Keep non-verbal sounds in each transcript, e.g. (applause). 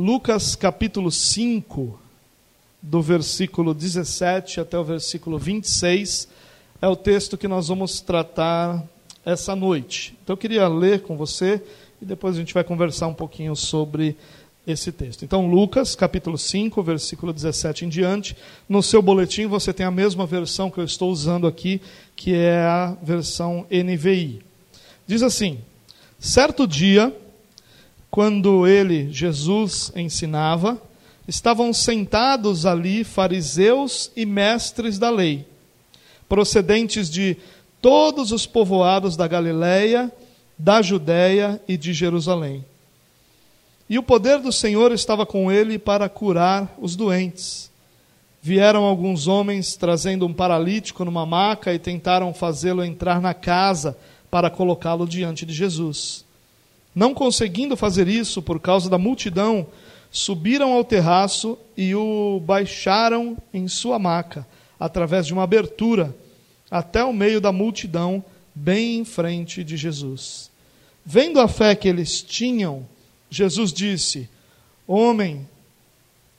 Lucas capítulo 5, do versículo 17 até o versículo 26, é o texto que nós vamos tratar essa noite. Então eu queria ler com você e depois a gente vai conversar um pouquinho sobre esse texto. Então, Lucas, capítulo 5, versículo 17 em diante. No seu boletim você tem a mesma versão que eu estou usando aqui, que é a versão NVI. Diz assim: Certo dia, quando ele, Jesus, ensinava, estavam sentados ali fariseus e mestres da lei, procedentes de todos os povoados da Galiléia, da Judéia e de Jerusalém. E o poder do Senhor estava com ele para curar os doentes. Vieram alguns homens trazendo um paralítico numa maca e tentaram fazê-lo entrar na casa para colocá-lo diante de Jesus. Não conseguindo fazer isso por causa da multidão, subiram ao terraço e o baixaram em sua maca, através de uma abertura, até o meio da multidão, bem em frente de Jesus. Vendo a fé que eles tinham, Jesus disse: Homem,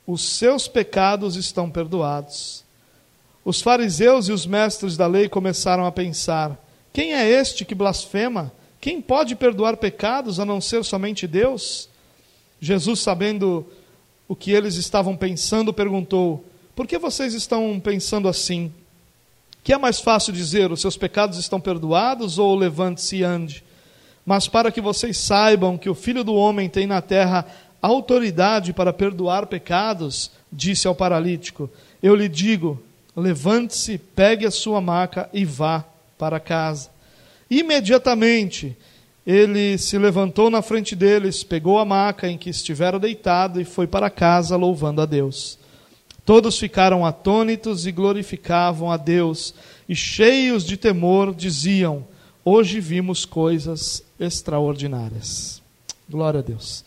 os seus pecados estão perdoados. Os fariseus e os mestres da lei começaram a pensar: quem é este que blasfema? Quem pode perdoar pecados a não ser somente Deus? Jesus, sabendo o que eles estavam pensando, perguntou: Por que vocês estão pensando assim? Que é mais fácil dizer: Os seus pecados estão perdoados ou levante-se e ande? Mas para que vocês saibam que o Filho do Homem tem na terra autoridade para perdoar pecados, disse ao paralítico: Eu lhe digo: levante-se, pegue a sua maca e vá para casa. Imediatamente ele se levantou na frente deles, pegou a maca em que estivera deitado e foi para casa louvando a Deus. Todos ficaram atônitos e glorificavam a Deus, e cheios de temor diziam: Hoje vimos coisas extraordinárias. Glória a Deus.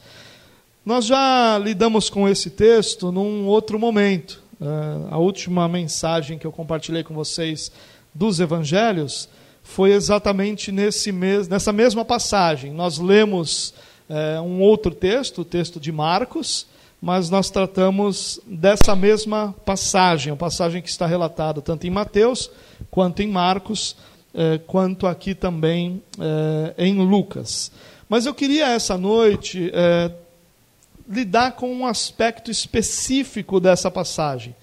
Nós já lidamos com esse texto num outro momento. Uh, a última mensagem que eu compartilhei com vocês dos evangelhos foi exatamente nesse mes nessa mesma passagem. Nós lemos é, um outro texto, o texto de Marcos, mas nós tratamos dessa mesma passagem, a passagem que está relatada tanto em Mateus quanto em Marcos, é, quanto aqui também é, em Lucas. Mas eu queria essa noite é, lidar com um aspecto específico dessa passagem,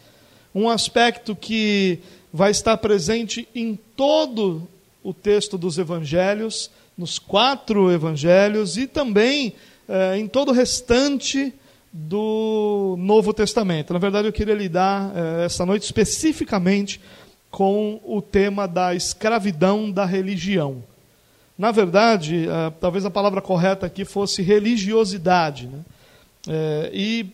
um aspecto que vai estar presente em todo o texto dos evangelhos, nos quatro evangelhos e também eh, em todo o restante do Novo Testamento. Na verdade, eu queria lidar eh, essa noite especificamente com o tema da escravidão da religião. Na verdade, eh, talvez a palavra correta aqui fosse religiosidade. Né? e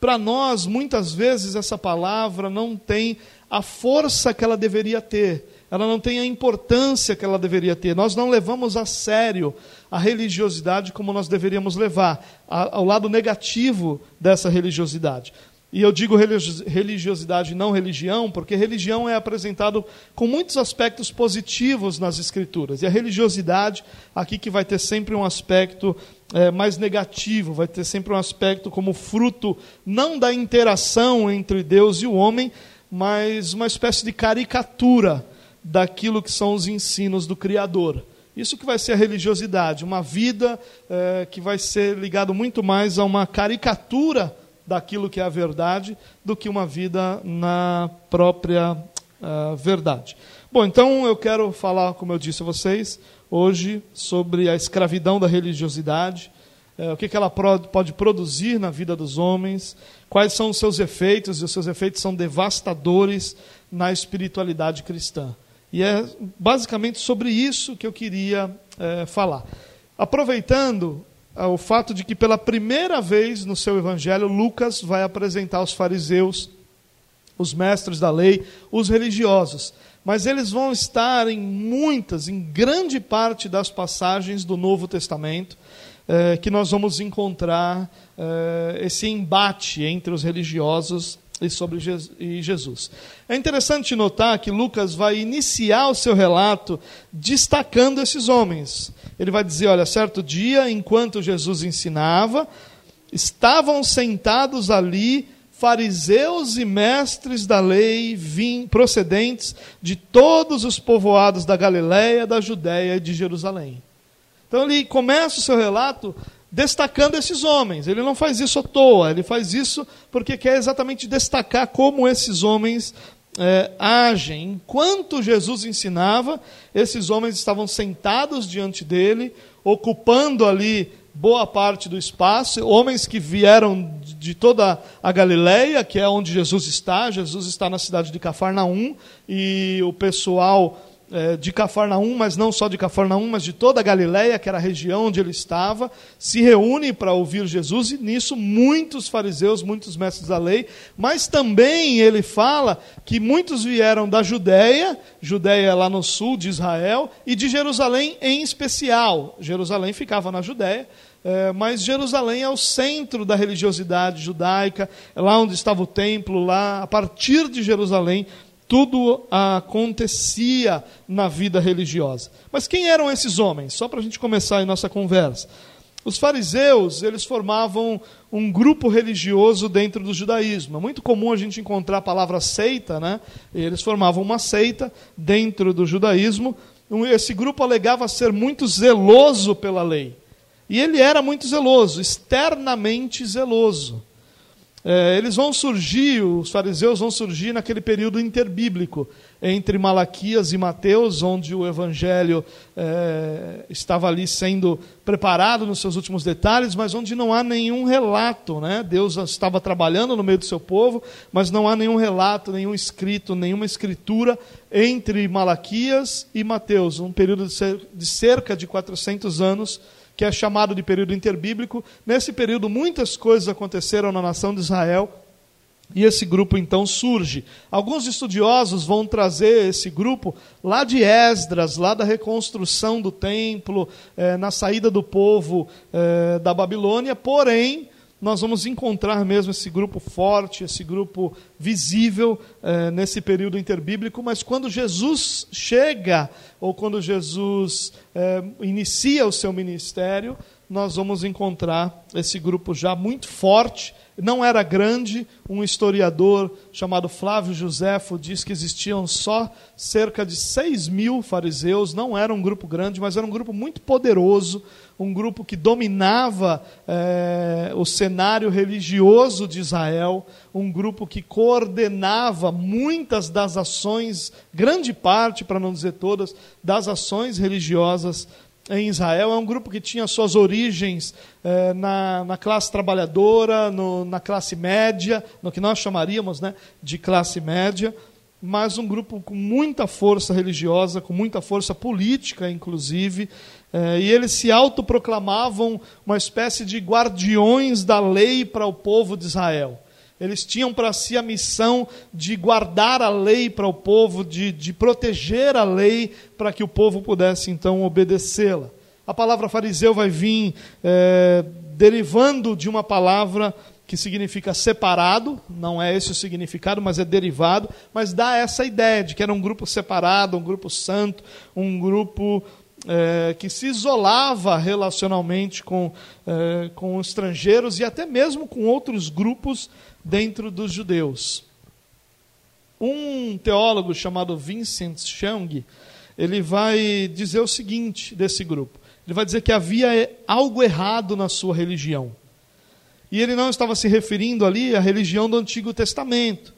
para nós, muitas vezes, essa palavra não tem a força que ela deveria ter, ela não tem a importância que ela deveria ter. Nós não levamos a sério a religiosidade como nós deveríamos levar, ao lado negativo dessa religiosidade. E eu digo religiosidade não religião, porque religião é apresentado com muitos aspectos positivos nas Escrituras. E a religiosidade, aqui que vai ter sempre um aspecto é, mais negativo, vai ter sempre um aspecto como fruto não da interação entre Deus e o homem, mas uma espécie de caricatura daquilo que são os ensinos do Criador. Isso que vai ser a religiosidade, uma vida é, que vai ser ligado muito mais a uma caricatura daquilo que é a verdade do que uma vida na própria uh, verdade. Bom, então eu quero falar, como eu disse a vocês, hoje sobre a escravidão da religiosidade, uh, o que, que ela pode produzir na vida dos homens, quais são os seus efeitos, e os seus efeitos são devastadores na espiritualidade cristã. E é basicamente sobre isso que eu queria é, falar. Aproveitando é, o fato de que pela primeira vez no seu evangelho, Lucas vai apresentar os fariseus, os mestres da lei, os religiosos. Mas eles vão estar em muitas, em grande parte das passagens do Novo Testamento, é, que nós vamos encontrar é, esse embate entre os religiosos e sobre Jesus. É interessante notar que Lucas vai iniciar o seu relato destacando esses homens. Ele vai dizer: olha, certo dia, enquanto Jesus ensinava, estavam sentados ali fariseus e mestres da lei vim, procedentes de todos os povoados da Galiléia, da Judéia e de Jerusalém. Então ele começa o seu relato destacando esses homens. Ele não faz isso à toa, ele faz isso porque quer exatamente destacar como esses homens é, agem. Enquanto Jesus ensinava, esses homens estavam sentados diante dele, ocupando ali boa parte do espaço, homens que vieram de toda a Galileia, que é onde Jesus está. Jesus está na cidade de Cafarnaum e o pessoal de Cafarnaum, mas não só de Cafarnaum, mas de toda a Galiléia, que era a região onde ele estava, se reúne para ouvir Jesus, e nisso muitos fariseus, muitos mestres da lei, mas também ele fala que muitos vieram da Judéia, Judéia lá no sul de Israel, e de Jerusalém em especial. Jerusalém ficava na Judéia, é, mas Jerusalém é o centro da religiosidade judaica, é lá onde estava o templo, lá, a partir de Jerusalém, tudo acontecia na vida religiosa. Mas quem eram esses homens? Só para a gente começar a nossa conversa. Os fariseus, eles formavam um grupo religioso dentro do judaísmo. É muito comum a gente encontrar a palavra seita, né? Eles formavam uma seita dentro do judaísmo. Esse grupo alegava ser muito zeloso pela lei. E ele era muito zeloso, externamente zeloso. É, eles vão surgir, os fariseus vão surgir naquele período interbíblico, entre Malaquias e Mateus, onde o evangelho é, estava ali sendo preparado nos seus últimos detalhes, mas onde não há nenhum relato. Né? Deus estava trabalhando no meio do seu povo, mas não há nenhum relato, nenhum escrito, nenhuma escritura entre Malaquias e Mateus, um período de cerca de 400 anos que é chamado de período interbíblico. Nesse período, muitas coisas aconteceram na nação de Israel. E esse grupo então surge. Alguns estudiosos vão trazer esse grupo lá de Esdras, lá da reconstrução do templo, eh, na saída do povo eh, da Babilônia, porém, nós vamos encontrar mesmo esse grupo forte, esse grupo visível eh, nesse período interbíblico, mas quando Jesus chega, ou quando Jesus eh, inicia o seu ministério, nós vamos encontrar esse grupo já muito forte. Não era grande, um historiador chamado Flávio Josefo diz que existiam só cerca de 6 mil fariseus, não era um grupo grande, mas era um grupo muito poderoso, um grupo que dominava é, o cenário religioso de Israel, um grupo que coordenava muitas das ações, grande parte, para não dizer todas, das ações religiosas em Israel. É um grupo que tinha suas origens é, na, na, classe trabalhadora, no, na classe média, no que nós chamaríamos né, de classe média mas um grupo com muita força religiosa, com muita força política, inclusive, é, e eles se autoproclamavam uma espécie de guardiões da lei para o povo de Israel. Eles tinham para si a missão de guardar a lei para o povo, de, de proteger a lei para que o povo pudesse então obedecê-la. A palavra fariseu vai vir é, derivando de uma palavra que significa separado, não é esse o significado, mas é derivado, mas dá essa ideia de que era um grupo separado, um grupo santo, um grupo é, que se isolava relacionalmente com, é, com estrangeiros e até mesmo com outros grupos dentro dos judeus. Um teólogo chamado Vincent Chang, ele vai dizer o seguinte desse grupo. Ele vai dizer que havia algo errado na sua religião. E ele não estava se referindo ali à religião do Antigo Testamento.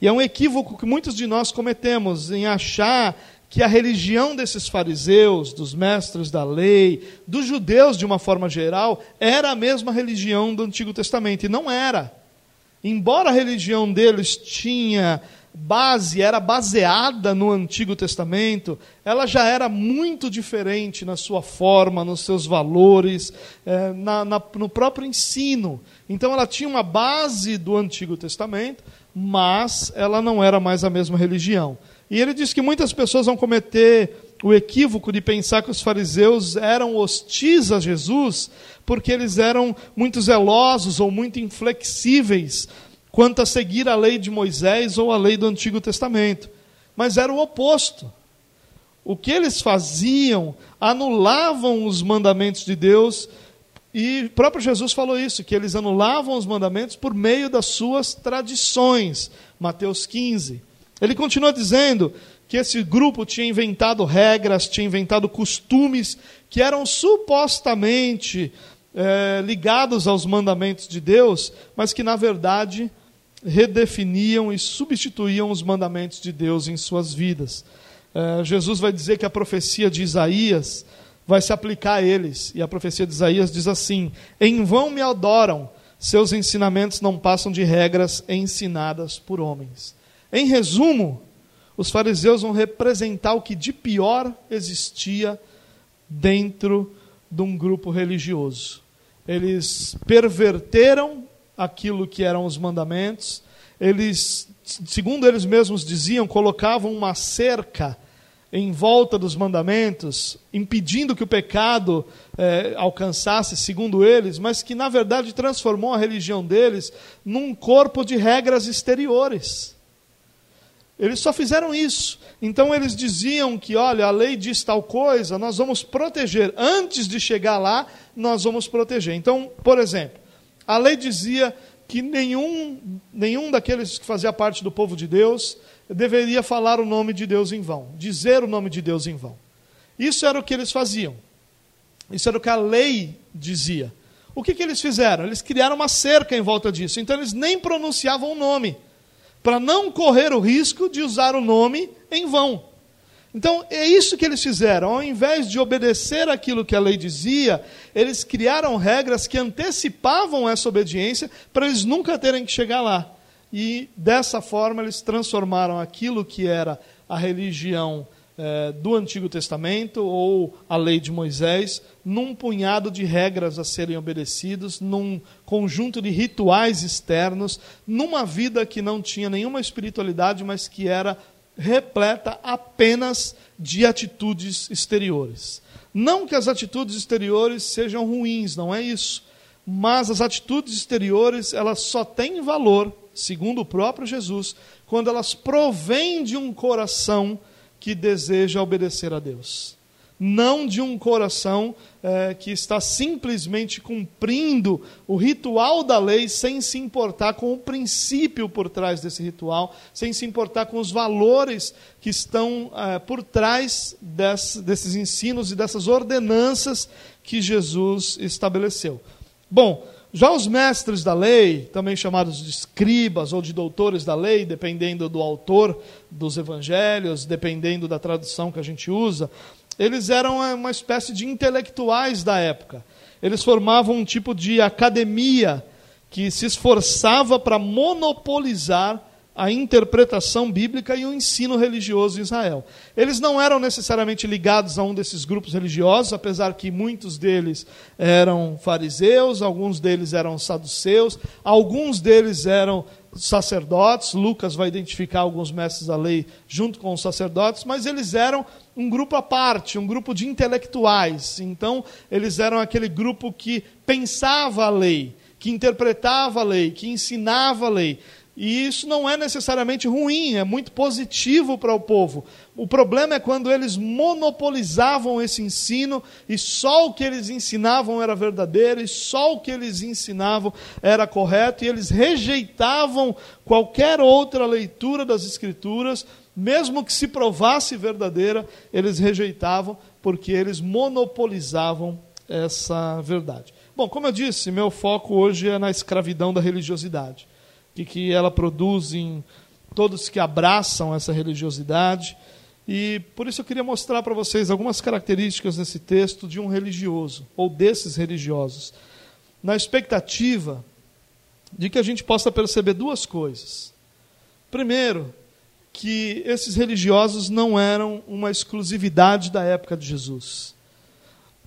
E é um equívoco que muitos de nós cometemos em achar que a religião desses fariseus, dos mestres da lei, dos judeus de uma forma geral, era a mesma religião do Antigo Testamento. E não era. Embora a religião deles tinha base, era baseada no Antigo Testamento, ela já era muito diferente na sua forma, nos seus valores, é, na, na, no próprio ensino. Então ela tinha uma base do Antigo Testamento, mas ela não era mais a mesma religião. E ele diz que muitas pessoas vão cometer o equívoco de pensar que os fariseus eram hostis a Jesus porque eles eram muito zelosos ou muito inflexíveis quanto a seguir a lei de Moisés ou a lei do Antigo Testamento. Mas era o oposto. O que eles faziam anulavam os mandamentos de Deus E próprio Jesus falou isso, que eles anulavam os mandamentos por meio das suas tradições. Mateus 15. Ele continua dizendo que esse grupo tinha inventado regras, tinha inventado costumes que eram supostamente é, ligados aos mandamentos de Deus, mas que na verdade redefiniam e substituíam os mandamentos de Deus em suas vidas. É, Jesus vai dizer que a profecia de Isaías vai se aplicar a eles. E a profecia de Isaías diz assim: Em vão me adoram, seus ensinamentos não passam de regras ensinadas por homens. Em resumo, os fariseus vão representar o que de pior existia dentro de um grupo religioso. Eles perverteram aquilo que eram os mandamentos, eles, segundo eles mesmos diziam, colocavam uma cerca em volta dos mandamentos, impedindo que o pecado é, alcançasse, segundo eles, mas que na verdade transformou a religião deles num corpo de regras exteriores. Eles só fizeram isso. Então eles diziam que, olha, a lei diz tal coisa, nós vamos proteger. Antes de chegar lá, nós vamos proteger. Então, por exemplo, a lei dizia que nenhum, nenhum daqueles que fazia parte do povo de Deus deveria falar o nome de Deus em vão, dizer o nome de Deus em vão. Isso era o que eles faziam. Isso era o que a lei dizia. O que, que eles fizeram? Eles criaram uma cerca em volta disso. Então eles nem pronunciavam o nome, para não correr o risco de usar o nome em vão. Então, é isso que eles fizeram. Ao invés de obedecer aquilo que a lei dizia, eles criaram regras que antecipavam essa obediência para eles nunca terem que chegar lá. E dessa forma eles transformaram aquilo que era a religião eh, do Antigo Testamento ou a lei de Moisés num punhado de regras a serem obedecidos, num conjunto de rituais externos, numa vida que não tinha nenhuma espiritualidade, mas que era repleta apenas de atitudes exteriores. Não que as atitudes exteriores sejam ruins, não é isso. Mas as atitudes exteriores, elas só têm valor, segundo o próprio Jesus, quando elas provêm de um coração que deseja obedecer a Deus não de um coração é, que está simplesmente cumprindo o ritual da lei sem se importar com o princípio por trás desse ritual, sem se importar com os valores que estão é, por trás desse, desses ensinos e dessas ordenanças que Jesus estabeleceu. Bom, já os mestres da lei, também chamados de escribas ou de doutores da lei, dependendo do autor dos evangelhos, dependendo da tradução que a gente usa, eles eram uma espécie de intelectuais da época. Eles formavam um tipo de academia que se esforçava para monopolizar a interpretação bíblica e o ensino religioso em Israel. Eles não eram necessariamente ligados a um desses grupos religiosos, apesar que muitos deles eram fariseus, alguns deles eram saduceus, alguns deles eram sacerdotes. Lucas vai identificar alguns mestres da lei junto com os sacerdotes, mas eles eram um grupo à parte, um grupo de intelectuais. Então, eles eram aquele grupo que pensava a lei, que interpretava a lei, que ensinava a lei. E isso não é necessariamente ruim, é muito positivo para o povo. O problema é quando eles monopolizavam esse ensino e só o que eles ensinavam era verdadeiro e só o que eles ensinavam era correto e eles rejeitavam qualquer outra leitura das Escrituras mesmo que se provasse verdadeira, eles rejeitavam porque eles monopolizavam essa verdade. Bom, como eu disse, meu foco hoje é na escravidão da religiosidade. O que ela produz em todos que abraçam essa religiosidade. E por isso eu queria mostrar para vocês algumas características nesse texto de um religioso, ou desses religiosos, na expectativa de que a gente possa perceber duas coisas. Primeiro, que esses religiosos não eram uma exclusividade da época de Jesus.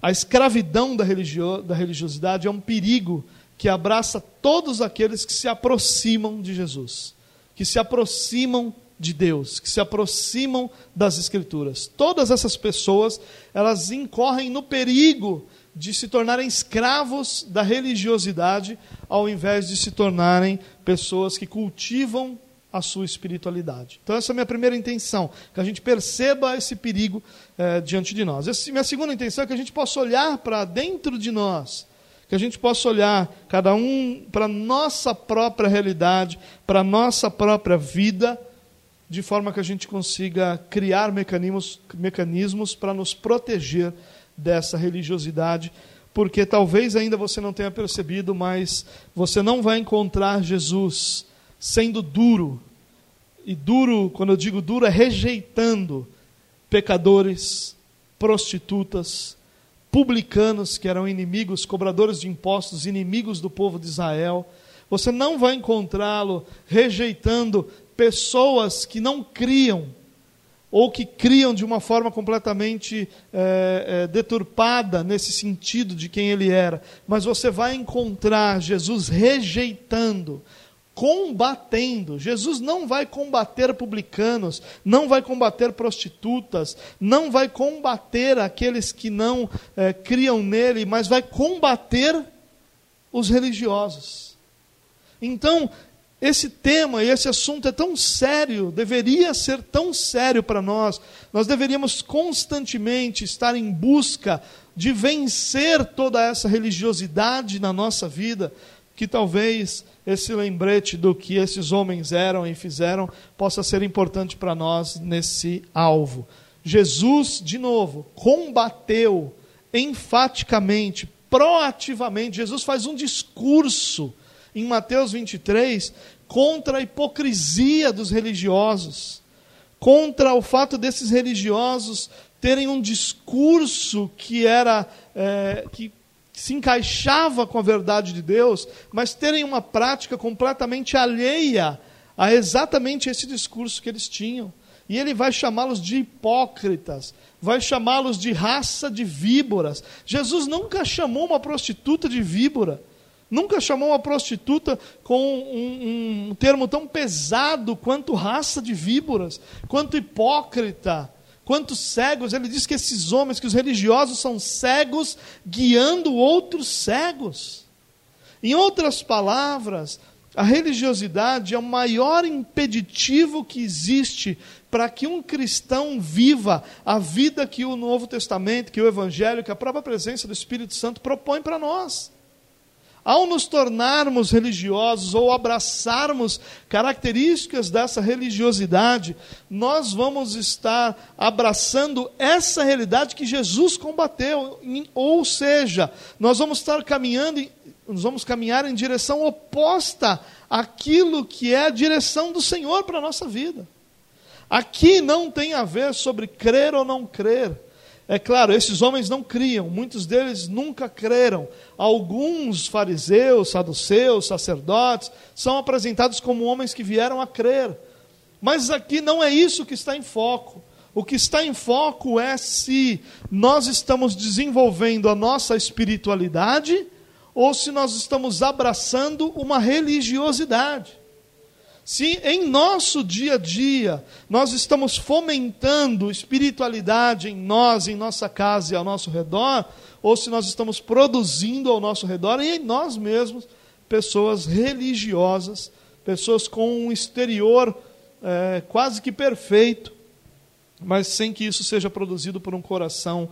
A escravidão da, religio da religiosidade é um perigo que abraça todos aqueles que se aproximam de Jesus, que se aproximam de Deus, que se aproximam das Escrituras. Todas essas pessoas, elas incorrem no perigo de se tornarem escravos da religiosidade, ao invés de se tornarem pessoas que cultivam a sua espiritualidade. Então, essa é a minha primeira intenção, que a gente perceba esse perigo é, diante de nós. Essa, minha segunda intenção é que a gente possa olhar para dentro de nós, que a gente possa olhar cada um para a nossa própria realidade, para a nossa própria vida, de forma que a gente consiga criar mecanismos, mecanismos para nos proteger dessa religiosidade, porque talvez ainda você não tenha percebido, mas você não vai encontrar Jesus sendo duro. E duro, quando eu digo duro, é rejeitando pecadores, prostitutas, publicanos, que eram inimigos, cobradores de impostos, inimigos do povo de Israel. Você não vai encontrá-lo rejeitando pessoas que não criam, ou que criam de uma forma completamente é, é, deturpada nesse sentido de quem ele era. Mas você vai encontrar Jesus rejeitando combatendo. Jesus não vai combater publicanos, não vai combater prostitutas, não vai combater aqueles que não é, criam nele, mas vai combater os religiosos. Então, esse tema e esse assunto é tão sério, deveria ser tão sério para nós. Nós deveríamos constantemente estar em busca de vencer toda essa religiosidade na nossa vida, que talvez esse lembrete do que esses homens eram e fizeram possa ser importante para nós nesse alvo. Jesus, de novo, combateu enfaticamente, proativamente. Jesus faz um discurso em Mateus 23 contra a hipocrisia dos religiosos, contra o fato desses religiosos terem um discurso que era é, que se encaixava com a verdade de Deus, mas terem uma prática completamente alheia a exatamente esse discurso que eles tinham. E ele vai chamá-los de hipócritas, vai chamá-los de raça de víboras. Jesus nunca chamou uma prostituta de víbora, nunca chamou uma prostituta com um, um termo tão pesado quanto raça de víboras, quanto hipócrita quantos cegos, ele diz que esses homens, que os religiosos são cegos guiando outros cegos. Em outras palavras, a religiosidade é o maior impeditivo que existe para que um cristão viva a vida que o Novo Testamento, que o Evangelho, que a própria presença do Espírito Santo propõe para nós. Ao nos tornarmos religiosos ou abraçarmos características dessa religiosidade, nós vamos estar abraçando essa realidade que Jesus combateu, ou seja, nós vamos estar caminhando, nós vamos caminhar em direção oposta àquilo que é a direção do Senhor para a nossa vida. Aqui não tem a ver sobre crer ou não crer é claro, esses homens não criam, muitos deles nunca creram. Alguns fariseus, saduceus, sacerdotes são apresentados como homens que vieram a crer. Mas aqui não é isso que está em foco. O que está em foco é se nós estamos desenvolvendo a nossa espiritualidade ou se nós estamos abraçando uma religiosidade. Se em nosso dia a dia nós estamos fomentando espiritualidade em nós, em nossa casa e ao nosso redor, ou se nós estamos produzindo ao nosso redor e em nós mesmos pessoas religiosas, pessoas com um exterior é, quase que perfeito, mas sem que isso seja produzido por um coração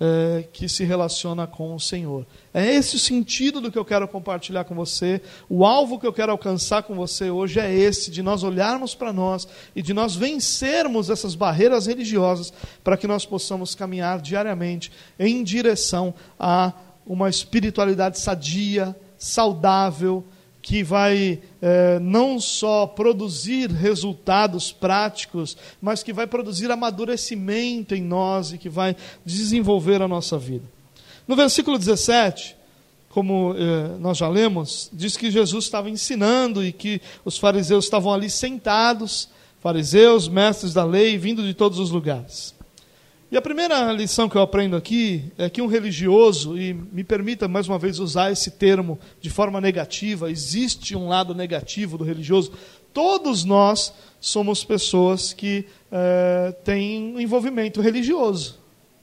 é, que se relaciona com o Senhor. É esse o sentido do que eu quero compartilhar com você. O alvo que eu quero alcançar com você hoje é esse: de nós olharmos para nós e de nós vencermos essas barreiras religiosas para que nós possamos caminhar diariamente em direção a uma espiritualidade sadia, saudável, que vai é, não só produzir resultados práticos, mas que vai produzir amadurecimento em nós e que vai desenvolver a nossa vida. No versículo 17, como eh, nós já lemos, diz que Jesus estava ensinando e que os fariseus estavam ali sentados, fariseus, mestres da lei, vindo de todos os lugares. E a primeira lição que eu aprendo aqui é que um religioso, e me permita mais uma vez usar esse termo de forma negativa, existe um lado negativo do religioso. Todos nós somos pessoas que é, têm um envolvimento religioso.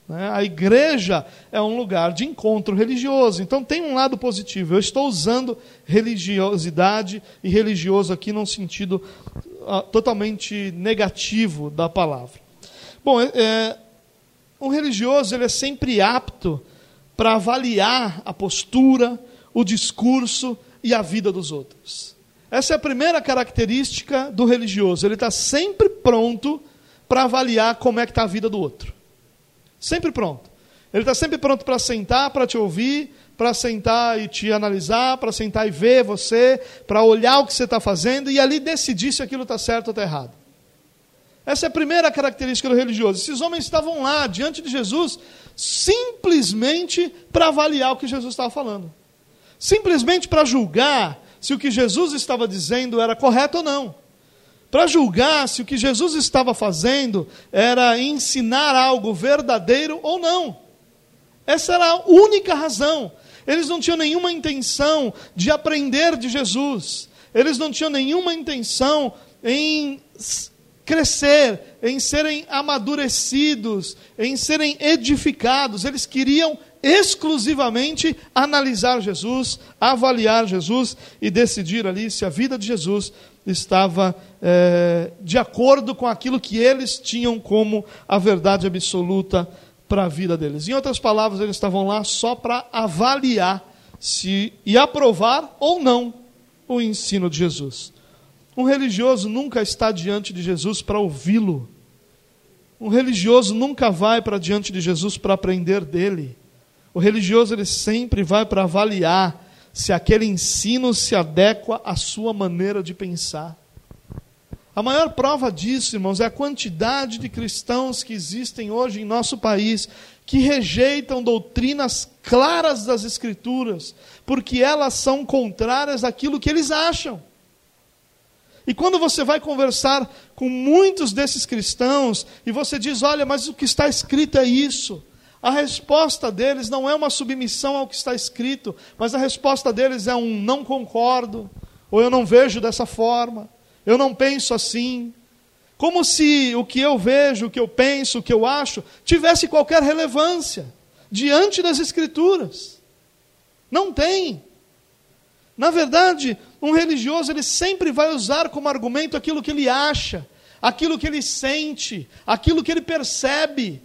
Né? A igreja é um lugar de encontro religioso, então tem um lado positivo. Eu estou usando religiosidade e religioso aqui num sentido uh, totalmente negativo da palavra. Bom, é, um religioso ele é sempre apto para avaliar a postura, o discurso e a vida dos outros. Essa é a primeira característica do religioso. Ele está sempre pronto para avaliar como é que está a vida do outro. Sempre pronto. Ele está sempre pronto para sentar, para te ouvir, para sentar e te analisar, para sentar e ver você, para olhar o que você está fazendo e ali decidir se aquilo está certo ou está errado. Essa é a primeira característica do religioso. Esses homens estavam lá, diante de Jesus, simplesmente para avaliar o que Jesus estava falando. Simplesmente para julgar se o que Jesus estava dizendo era correto ou não. Para julgar se o que Jesus estava fazendo era ensinar algo verdadeiro ou não. Essa era a única razão. Eles não tinham nenhuma intenção de aprender de Jesus. Eles não tinham nenhuma intenção em crescer, em serem amadurecidos, em serem edificados. Eles queriam exclusivamente analisar Jesus, avaliar Jesus e decidir ali se a vida de Jesus estava é, de acordo com aquilo que eles tinham como a verdade absoluta para a vida deles. Em outras palavras, eles estavam lá só para avaliar se e aprovar ou não o ensino de Jesus. Um religioso nunca está diante de Jesus para ouvi-lo. Um religioso nunca vai para diante de Jesus para aprender dele. O religioso ele sempre vai para avaliar se aquele ensino se adequa à sua maneira de pensar. A maior prova disso, irmãos, é a quantidade de cristãos que existem hoje em nosso país que rejeitam doutrinas claras das Escrituras, porque elas são contrárias àquilo que eles acham. E quando você vai conversar com muitos desses cristãos e você diz: Olha, mas o que está escrito é isso. A resposta deles não é uma submissão ao que está escrito, mas a resposta deles é um não concordo, ou eu não vejo dessa forma eu não penso assim. Como se o que eu vejo, o que eu penso, o que eu acho, tivesse qualquer relevância diante das Escrituras. Não tem. Na verdade, um religioso ele sempre vai usar como argumento aquilo que ele acha, aquilo que ele sente, aquilo que ele percebe,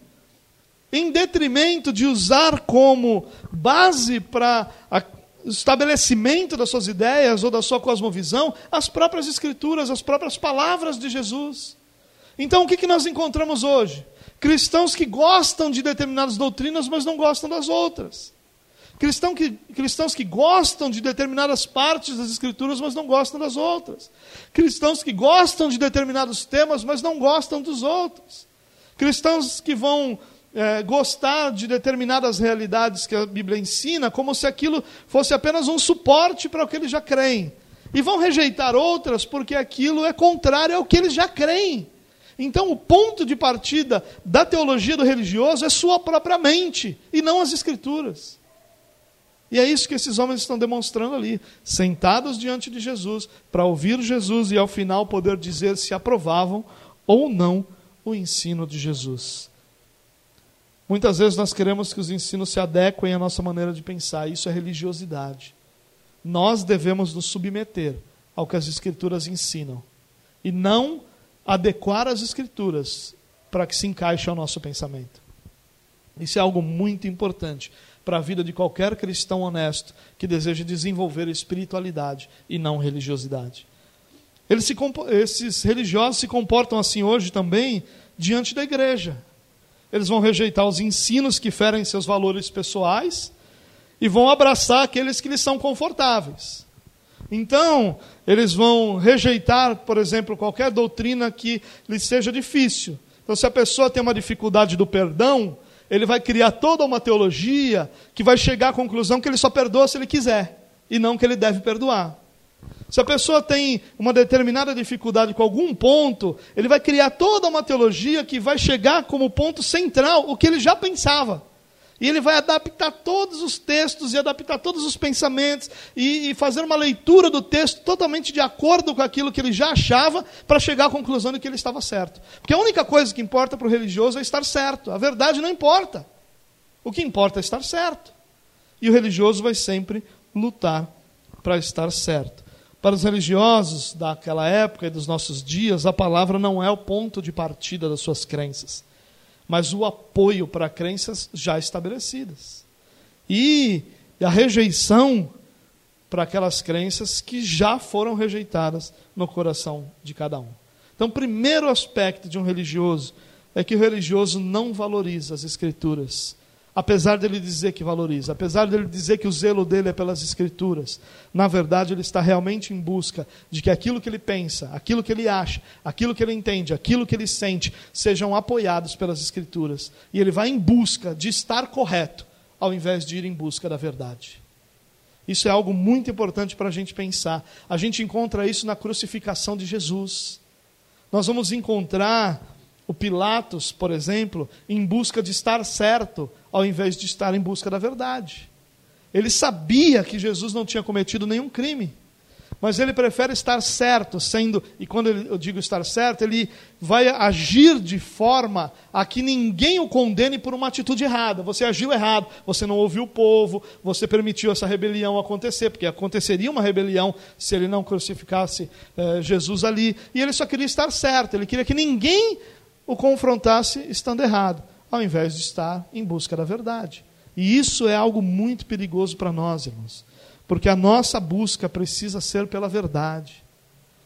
em detrimento de usar como base para estabelecimento das suas ideias ou da sua cosmovisão as próprias escrituras, as próprias palavras de Jesus. Então, o que, que nós encontramos hoje? Cristãos que gostam de determinadas doutrinas, mas não gostam das outras. Cristão que, cristãos que gostam de determinadas partes das Escrituras, mas não gostam das outras. Cristãos que gostam de determinados temas, mas não gostam dos outros. Cristãos que vão é, gostar de determinadas realidades que a Bíblia ensina, como se aquilo fosse apenas um suporte para o que eles já creem. E vão rejeitar outras porque aquilo é contrário ao que eles já creem. Então, o ponto de partida da teologia do religioso é sua própria mente e não as Escrituras. E é isso que esses homens estão demonstrando ali, sentados diante de Jesus, para ouvir Jesus e ao final poder dizer se aprovavam ou não o ensino de Jesus. Muitas vezes nós queremos que os ensinos se adequem à nossa maneira de pensar, isso é religiosidade. Nós devemos nos submeter ao que as Escrituras ensinam e não adequar as Escrituras para que se encaixe ao nosso pensamento. Isso é algo muito importante para a vida de qualquer cristão honesto que deseja desenvolver espiritualidade e não religiosidade. Se, esses religiosos se comportam assim hoje também diante da igreja eles vão rejeitar os ensinos que ferem seus valores pessoais e vão abraçar aqueles que lhes são confortáveis. Então, eles vão rejeitar, por exemplo, qualquer doutrina que lhes seja difícil. Então, se a pessoa tem uma dificuldade do perdão, ele vai criar toda uma teologia que vai chegar à conclusão que ele só perdoa se ele quiser, e não que ele deve perdoar. Se a pessoa tem uma determinada dificuldade com algum ponto, ele vai criar toda uma teologia que vai chegar como ponto central o que ele já pensava. E ele vai adaptar todos os textos e adaptar todos os pensamentos e, e, fazer uma leitura do texto totalmente de acordo com aquilo que ele já achava para chegar à conclusão de que ele estava certo. Porque a única coisa que importa para o religioso é estar certo. A verdade não importa. O que importa é estar certo. E o religioso vai sempre lutar para estar certo. Para os religiosos daquela época e dos nossos dias, a palavra não é o ponto de partida das suas crenças, mas o apoio para crenças já estabelecidas. E a rejeição para aquelas crenças que já foram rejeitadas no coração de cada um. Então, o primeiro aspecto de um religioso é que o religioso não valoriza as Escrituras apesar dele dizer que valoriza, apesar dele dizer que o zelo dele é pelas escrituras, na verdade ele está realmente em busca de que aquilo que ele pensa, aquilo que ele acha, aquilo que ele entende, aquilo que ele sente, sejam apoiados pelas escrituras. E ele vai em busca de estar correto, ao invés de ir em busca da verdade. Isso é algo muito importante para a gente pensar. A gente encontra isso na crucificação de Jesus. Nós vamos encontrar o Pilatos, por exemplo, em busca de estar certo, ao invés de estar em busca da verdade. Ele sabia que Jesus não tinha cometido nenhum crime, mas ele prefere estar certo, sendo, e quando eu digo estar certo, ele vai agir de forma a que ninguém o condene por uma atitude errada. Você agiu errado, você não ouviu o povo, você permitiu essa rebelião acontecer, porque aconteceria uma rebelião se ele não crucificasse eh, Jesus ali, e ele só queria estar certo, ele queria que ninguém o confrontasse estando errado, ao invés de estar em busca da verdade. E isso é algo muito perigoso para nós, irmãos, porque a nossa busca precisa ser pela verdade.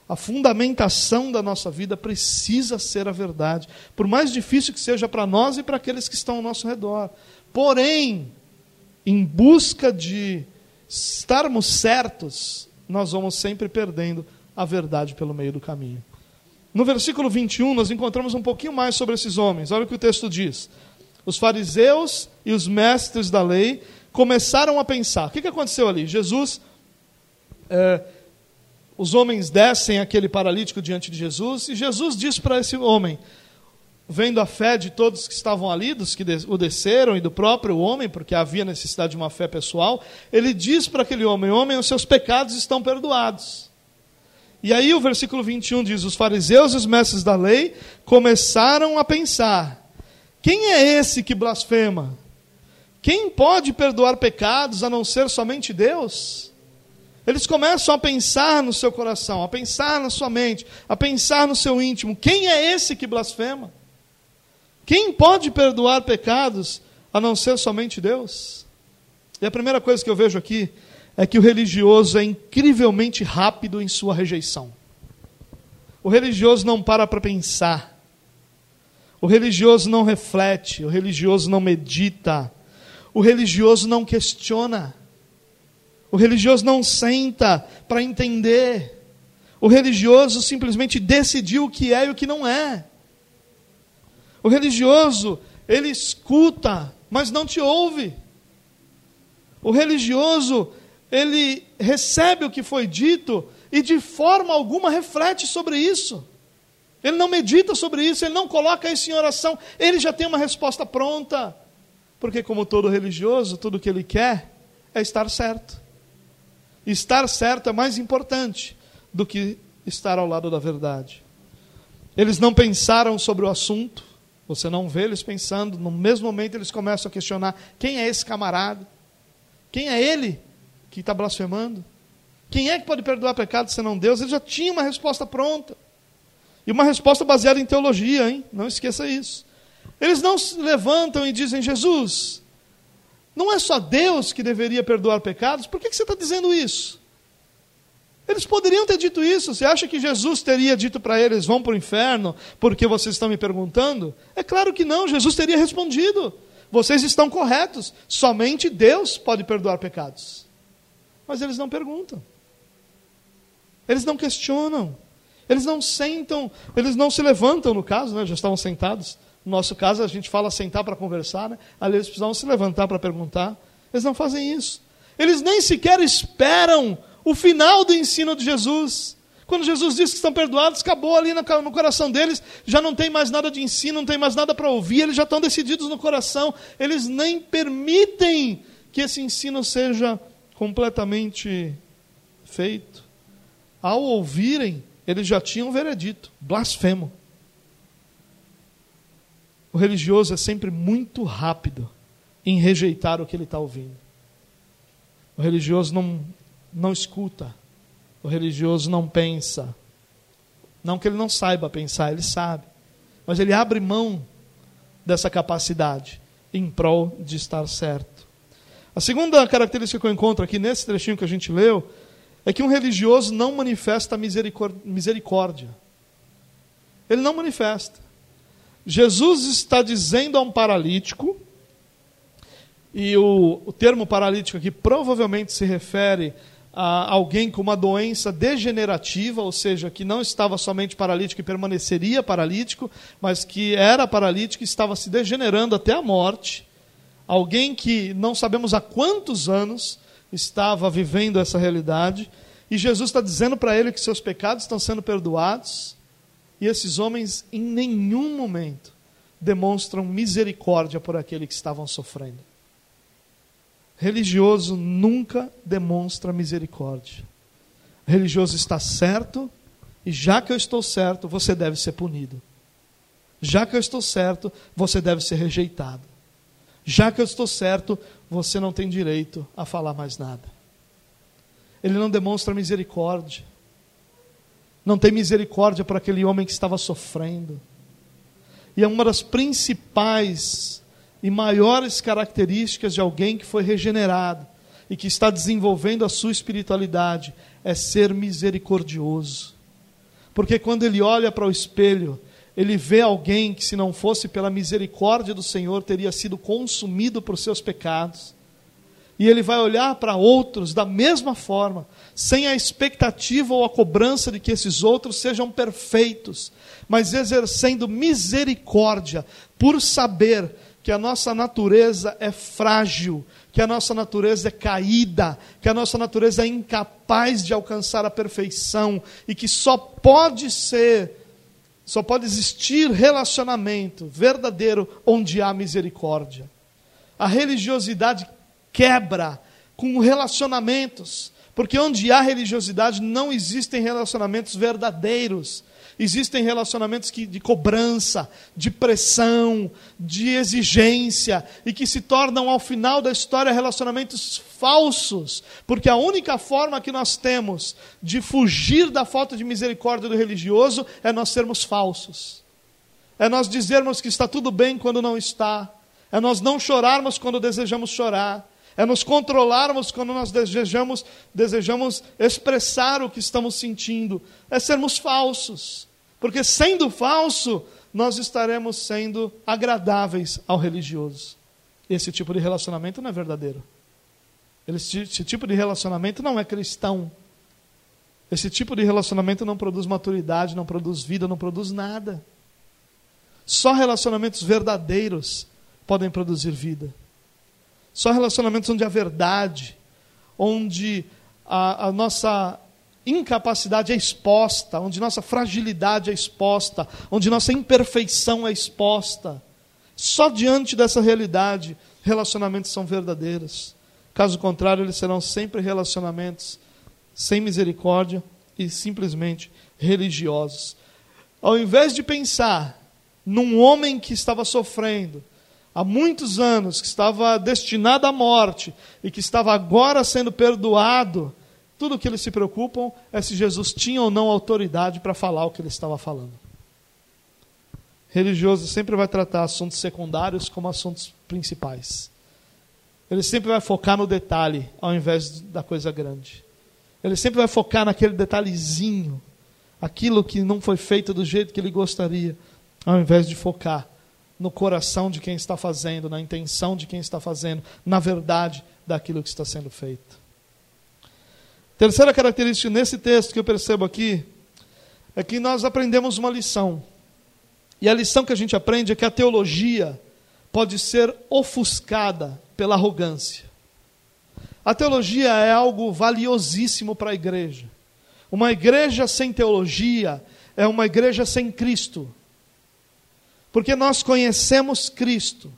A fundamentação da nossa vida precisa ser a verdade, por mais difícil que seja para nós e para aqueles que estão ao nosso redor. Porém, em busca de estarmos certos, nós vamos sempre perdendo a verdade pelo meio do caminho. No versículo 21, nós encontramos um pouquinho mais sobre esses homens. Olha o que o texto diz. Os fariseus e os mestres da lei começaram a pensar. O que, aconteceu ali? Jesus, é, os homens descem aquele paralítico diante de Jesus, e Jesus diz para esse homem, vendo a fé de todos que estavam ali, dos que o desceram e do próprio homem, porque havia necessidade de uma fé pessoal, ele diz para aquele homem: Homem, os seus pecados estão perdoados. E aí o versículo 21 diz: Os fariseus e os mestres da lei começaram a pensar: quem é esse que blasfema? Quem pode perdoar pecados a não ser somente Deus? Eles começam a pensar no seu coração, a pensar na sua mente, a pensar no seu íntimo: quem é esse que blasfema? Quem pode perdoar pecados a não ser somente Deus? E a primeira coisa que eu vejo aqui é que o religioso é incrivelmente rápido em sua rejeição. O religioso não para para pensar. O religioso não reflete, o religioso não medita. O religioso não questiona. O religioso não senta para entender. O religioso simplesmente decidiu o que é e o que não é. O religioso, ele escuta, mas não te ouve. O religioso, ele recebe o que foi dito e de forma alguma reflete sobre isso. Ele não medita sobre isso, ele não coloca isso em oração, ele já tem uma resposta pronta. Porque, como todo religioso, tudo que ele quer é estar certo. Estar certo é mais importante do que estar ao lado da verdade. Eles não pensaram sobre o assunto, você não vê eles pensando, no mesmo momento eles começam a questionar: quem é esse camarada? Quem é ele? Que está blasfemando? Quem é que pode perdoar pecados senão Deus? Ele já tinha uma resposta pronta. E uma resposta baseada em teologia, hein? Não esqueça isso. Eles não se levantam e dizem, Jesus, não é só Deus que deveria perdoar pecados? Por que, que você está dizendo isso? Eles poderiam ter dito isso. Você acha que Jesus teria dito para eles, vão para o inferno porque vocês estão me perguntando? É claro que não. Jesus teria respondido: vocês estão corretos. Somente Deus pode perdoar pecados. Mas eles não perguntam. Eles não questionam. Eles não sentam, eles não se levantam, no caso, né? já estavam sentados. No nosso caso, a gente fala sentar para conversar, né? ali eles precisavam se levantar para perguntar. Eles não fazem isso. Eles nem sequer esperam o final do ensino de Jesus. Quando Jesus diz que estão perdoados, acabou ali no coração deles, já não tem mais nada de ensino, não tem mais nada para ouvir, eles já estão decididos no coração, eles nem permitem que esse ensino seja completamente feito. Ao ouvirem, eles já tinham um veredito: blasfemo. O religioso é sempre muito rápido em rejeitar o que ele está ouvindo. O religioso não, não escuta. O religioso não pensa. Não que ele não saiba pensar, ele sabe. Mas ele abre mão dessa capacidade em prol de estar certo. A segunda característica que eu encontro aqui nesse trechinho que a gente leu é que um religioso não manifesta misericórdia. Ele não manifesta. Jesus está dizendo a um paralítico, e o, o termo paralítico aqui provavelmente se refere a alguém com uma doença degenerativa, ou seja, que não estava somente paralítico e permaneceria paralítico, mas que era paralítico e estava se degenerando até a morte. Alguém que não sabemos há quantos anos estava vivendo essa realidade, e Jesus está dizendo para ele que seus pecados estão sendo perdoados, e esses homens, em nenhum momento, demonstram misericórdia por aquele que estavam sofrendo. Religioso nunca demonstra misericórdia. Religioso está certo, e já que eu estou certo, você deve ser punido. Já que eu estou certo, você deve ser rejeitado. Já que eu estou certo, você não tem direito a falar mais nada. Ele não demonstra misericórdia não tem misericórdia para aquele homem que estava sofrendo. E é uma das principais e maiores características de alguém que foi regenerado e que está desenvolvendo a sua espiritualidade é ser misericordioso. Porque quando ele olha para o espelho, ele vê alguém que, se não fosse pela misericórdia do Senhor, teria sido consumido por seus pecados. E ele vai olhar para outros da mesma forma, sem a expectativa ou a cobrança de que esses outros sejam perfeitos, mas exercendo misericórdia, por saber que a nossa natureza é frágil, que a nossa natureza é caída, que a nossa natureza é incapaz de alcançar a perfeição e que só pode ser, só pode existir relacionamento verdadeiro onde há misericórdia. A religiosidade quebra com relacionamentos, porque onde há religiosidade não existem relacionamentos verdadeiros. Existem relacionamentos que, de cobrança, de pressão, de exigência, e que se tornam, ao final da história, relacionamentos falsos, porque a única forma que nós temos de fugir da falta de misericórdia do religioso é nós sermos falsos, é nós dizermos que está tudo bem quando não está, é nós não chorarmos quando desejamos chorar, é nos controlarmos quando nós desejamos, desejamos expressar o que estamos sentindo, é sermos falsos, porque sendo falso, nós estaremos sendo agradáveis ao religioso. Esse tipo de relacionamento não é verdadeiro. Esse, tipo de relacionamento não é cristão. Esse tipo de relacionamento não produz maturidade, não produz vida, não produz nada. Só relacionamentos verdadeiros podem produzir vida. Só relacionamentos onde a verdade, onde a, a nossa incapacidade é exposta, onde nossa fragilidade é exposta, onde nossa imperfeição é exposta. Só diante dessa realidade, relacionamentos são verdadeiros. Caso contrário, eles serão sempre relacionamentos sem misericórdia e simplesmente religiosos. Ao invés de pensar num homem que estava sofrendo, há muitos anos, que estava destinado à morte e que estava agora sendo perdoado, tudo o que eles se preocupam é se Jesus tinha ou não autoridade para falar o que ele estava falando. Religioso sempre vai tratar assuntos secundários como assuntos principais. Ele sempre vai focar no detalhe ao invés da coisa grande. Ele sempre vai focar naquele detalhezinho, aquilo que não foi feito do jeito que ele gostaria, ao invés de focar no coração de quem está fazendo, na intenção de quem está fazendo, na verdade daquilo que está sendo feito. Terceira característica nesse texto que eu percebo aqui é que nós aprendemos uma lição. E a lição que a gente aprende é que a teologia pode ser ofuscada pela arrogância. A teologia é algo valiosíssimo para a igreja. Uma igreja sem teologia é uma igreja sem Cristo. Porque nós conhecemos Cristo,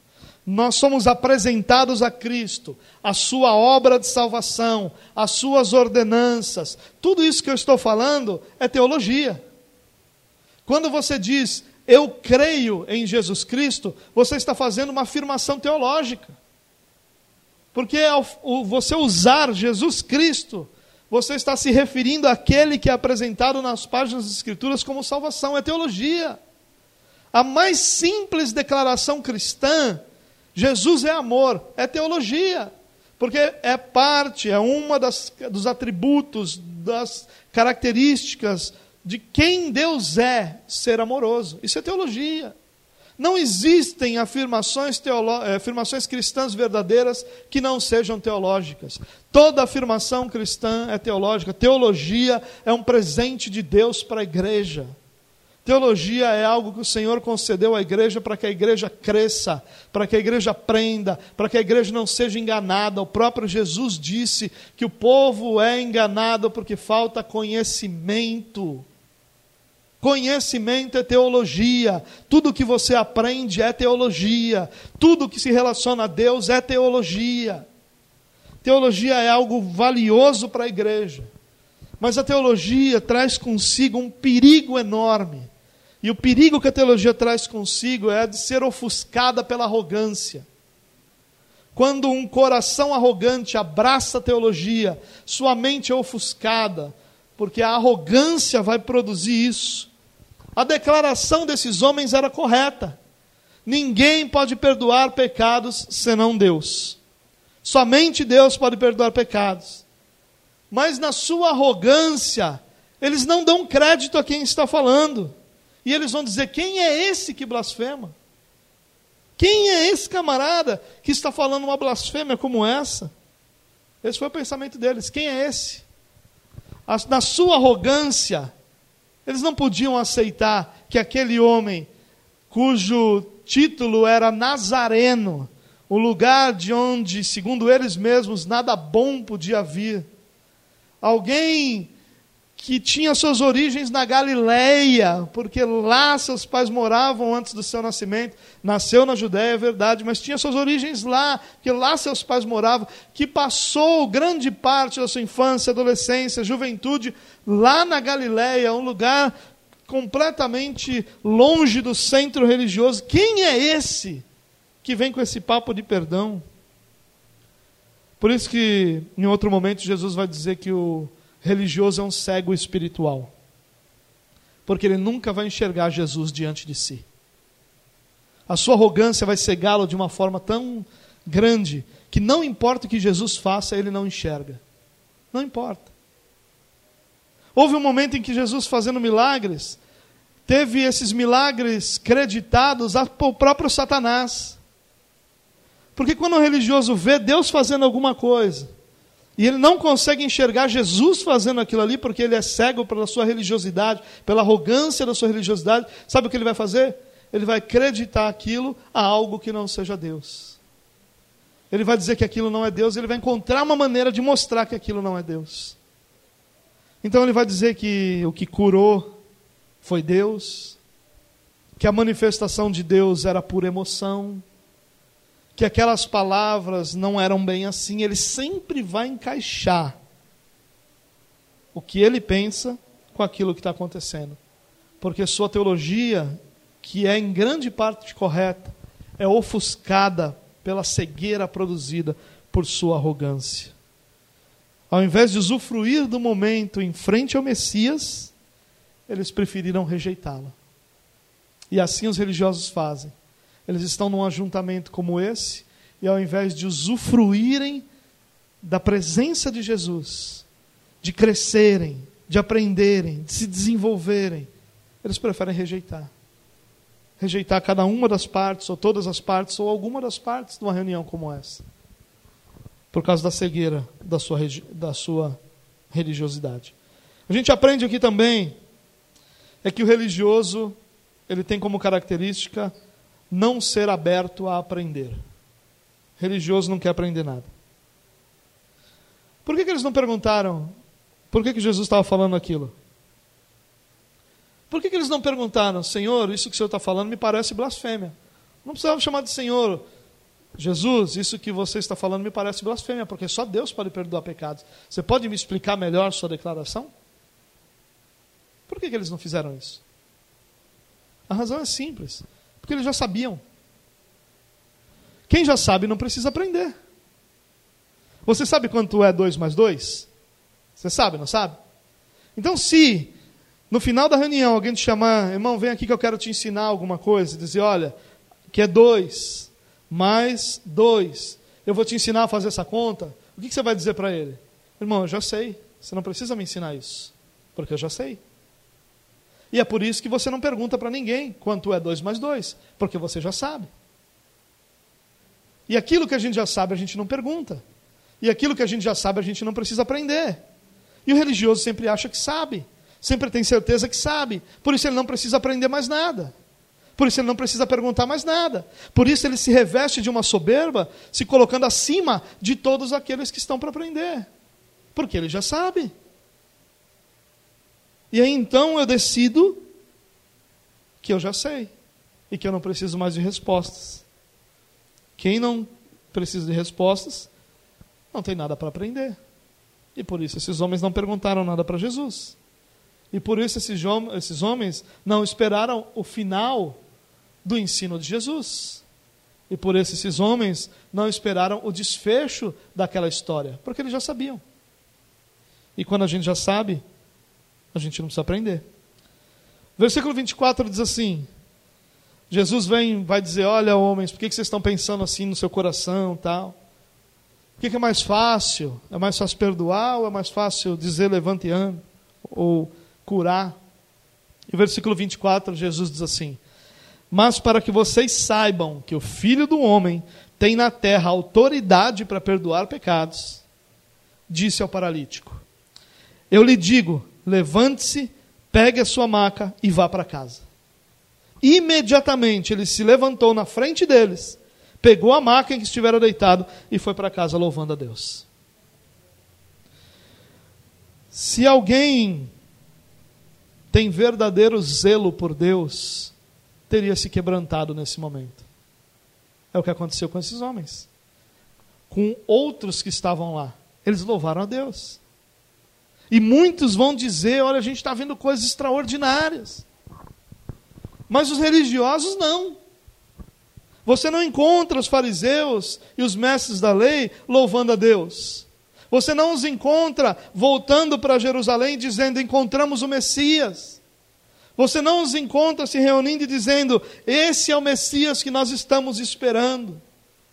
nós somos apresentados a Cristo, a Sua obra de salvação, as Suas ordenanças. Tudo isso que eu estou falando é teologia. Quando você diz, eu creio em Jesus Cristo, você está fazendo uma afirmação teológica. Porque ao você usar Jesus Cristo, você está se referindo àquele que é apresentado nas páginas das Escrituras como salvação, é teologia. A mais simples declaração cristã, Jesus é amor, é teologia. Porque é parte, é uma das, dos atributos, das características de quem Deus é ser amoroso. Isso é teologia. Não existem afirmações. Eh, afirmações cristãs verdadeiras que não sejam teológicas. Toda afirmação cristã é teológica. Teologia é um presente de Deus para a igreja. Teologia é algo que o Senhor concedeu à igreja para que a igreja cresça, para que a igreja aprenda, para que a igreja não seja enganada. O próprio Jesus disse que o povo é enganado porque falta conhecimento. Conhecimento é teologia. Tudo que você aprende é teologia. Tudo que se relaciona a Deus é teologia. Teologia é algo valioso para a igreja. Mas a teologia traz consigo um perigo enorme. E o perigo que a teologia traz consigo é de ser ofuscada pela arrogância. Quando um coração arrogante abraça a teologia, sua mente é ofuscada, porque a arrogância vai produzir isso. A declaração desses homens era correta. Ninguém pode perdoar pecados senão Deus. Somente Deus pode perdoar pecados. Mas na sua arrogância, eles não dão crédito a quem está falando. E eles vão dizer: quem é esse que blasfema? Quem é esse camarada que está falando uma blasfêmia como essa? Esse foi o pensamento deles. Quem é esse? Na sua arrogância, eles não podiam aceitar que aquele homem, cujo título era Nazareno, o lugar de onde, segundo eles mesmos, nada bom podia vir, alguém que tinha suas origens na Galileia, porque lá seus pais moravam antes do seu nascimento. Nasceu na Judéia, é verdade, mas tinha suas origens lá, porque lá seus pais moravam, que passou grande parte da sua infância, adolescência, juventude lá na Galileia, um lugar completamente longe do centro religioso. Quem é esse que vem com esse papo de perdão? Por isso que em outro momento Jesus vai dizer que o religioso é um cego espiritual. Porque ele nunca vai enxergar Jesus diante de si. A sua arrogância vai cegá-lo de uma forma tão grande que não importa o que Jesus faça, ele não enxerga. Não importa. Houve um momento em que Jesus, fazendo milagres, teve esses milagres creditados ao próprio Satanás. Porque quando o religioso vê Deus fazendo alguma coisa, e ele não consegue enxergar Jesus fazendo aquilo ali porque ele é cego pela sua religiosidade, pela arrogância da sua religiosidade. Sabe o que ele vai fazer? Ele vai acreditar aquilo a algo que não seja Deus. Ele vai dizer que aquilo não é Deus, ele vai encontrar uma maneira de mostrar que aquilo não é Deus. Então ele vai dizer que o que curou foi Deus, que a manifestação de Deus era por emoção, que aquelas palavras não eram bem assim, ele sempre vai encaixar o que ele pensa com aquilo que está acontecendo. Porque sua teologia, que é em grande parte correta, é ofuscada pela cegueira produzida por sua arrogância. Ao invés de usufruir do momento em frente ao Messias, eles preferiram rejeitá-lo. E assim os religiosos fazem eles estão num ajuntamento como esse, e ao invés de usufruírem da presença de Jesus, de crescerem, de aprenderem, de se desenvolverem, eles preferem rejeitar. Rejeitar cada uma das partes, ou todas as partes, ou alguma das partes de uma reunião como essa. Por causa da cegueira da sua, da sua religiosidade. A gente aprende aqui também é que o religioso ele tem como característica não ser aberto a aprender. Religioso não quer aprender nada. Por que, que eles não perguntaram por que, que Jesus estava falando aquilo? Por que, que eles não perguntaram, Senhor, isso que o Senhor está falando me parece blasfêmia? Não precisava chamar de Senhor, Jesus, isso que você está falando me parece blasfêmia, porque só Deus pode perdoar pecados. Você pode me explicar melhor sua declaração? Por que, que eles não fizeram isso? A razão é simples. Porque eles já sabiam. Quem já sabe não precisa aprender. Você sabe quanto é 2 mais 2? Você sabe, não sabe? Então, se no final da reunião alguém te chamar, irmão, vem aqui que eu quero te ensinar alguma coisa, dizer, olha, que é 2 mais 2. eu vou te ensinar a fazer essa conta, o que, que você vai dizer para ele? Irmão, eu já sei, você não precisa me ensinar isso, porque eu já sei. E é por isso que você não pergunta para ninguém quanto é 2 mais 2, porque você já sabe. E aquilo que a gente já sabe, a gente não pergunta. E aquilo que a gente já sabe, a gente não precisa aprender. E o religioso sempre acha que sabe, sempre tem certeza que sabe, por isso ele não precisa aprender mais nada. Por isso ele não precisa perguntar mais nada. Por isso ele se reveste de uma soberba, se colocando acima de todos aqueles que estão para aprender. Porque ele já sabe. E aí então eu decido que eu já sei e que eu não preciso mais de respostas. Quem não precisa de respostas não tem nada para aprender. E por isso esses homens não perguntaram nada para Jesus. E por isso esses, esses homens não esperaram o final do ensino de Jesus. E por isso esses homens não esperaram o desfecho daquela história, porque eles já sabiam. E quando a gente já sabe, a gente não precisa aprender. Versículo 24 diz assim: Jesus vem, vai dizer: Olha, homens, por que vocês estão pensando assim no seu coração tal? O que é mais fácil? É mais fácil perdoar ou é mais fácil dizer levante e? Ou curar? E versículo 24, Jesus diz assim: Mas para que vocês saibam que o Filho do Homem tem na terra autoridade para perdoar pecados, disse ao paralítico: Eu lhe digo, levante-se, pegue a sua maca e vá para casa. Imediatamente ele se levantou na frente deles pegou a maca em que estivera deitado e foi para casa louvando a Deus. Se alguém tem verdadeiro zelo por Deus, teria se quebrantado nesse momento. É o que aconteceu com esses homens. Com outros que estavam lá. Eles louvaram a Deus. E muitos vão dizer: olha, a gente está vendo coisas extraordinárias. Mas os religiosos não. Você não encontra os fariseus e os mestres da lei louvando a Deus. Você não os encontra voltando para Jerusalém dizendo: Encontramos o Messias. Você não os encontra se reunindo e dizendo: Esse é o Messias que nós estamos esperando.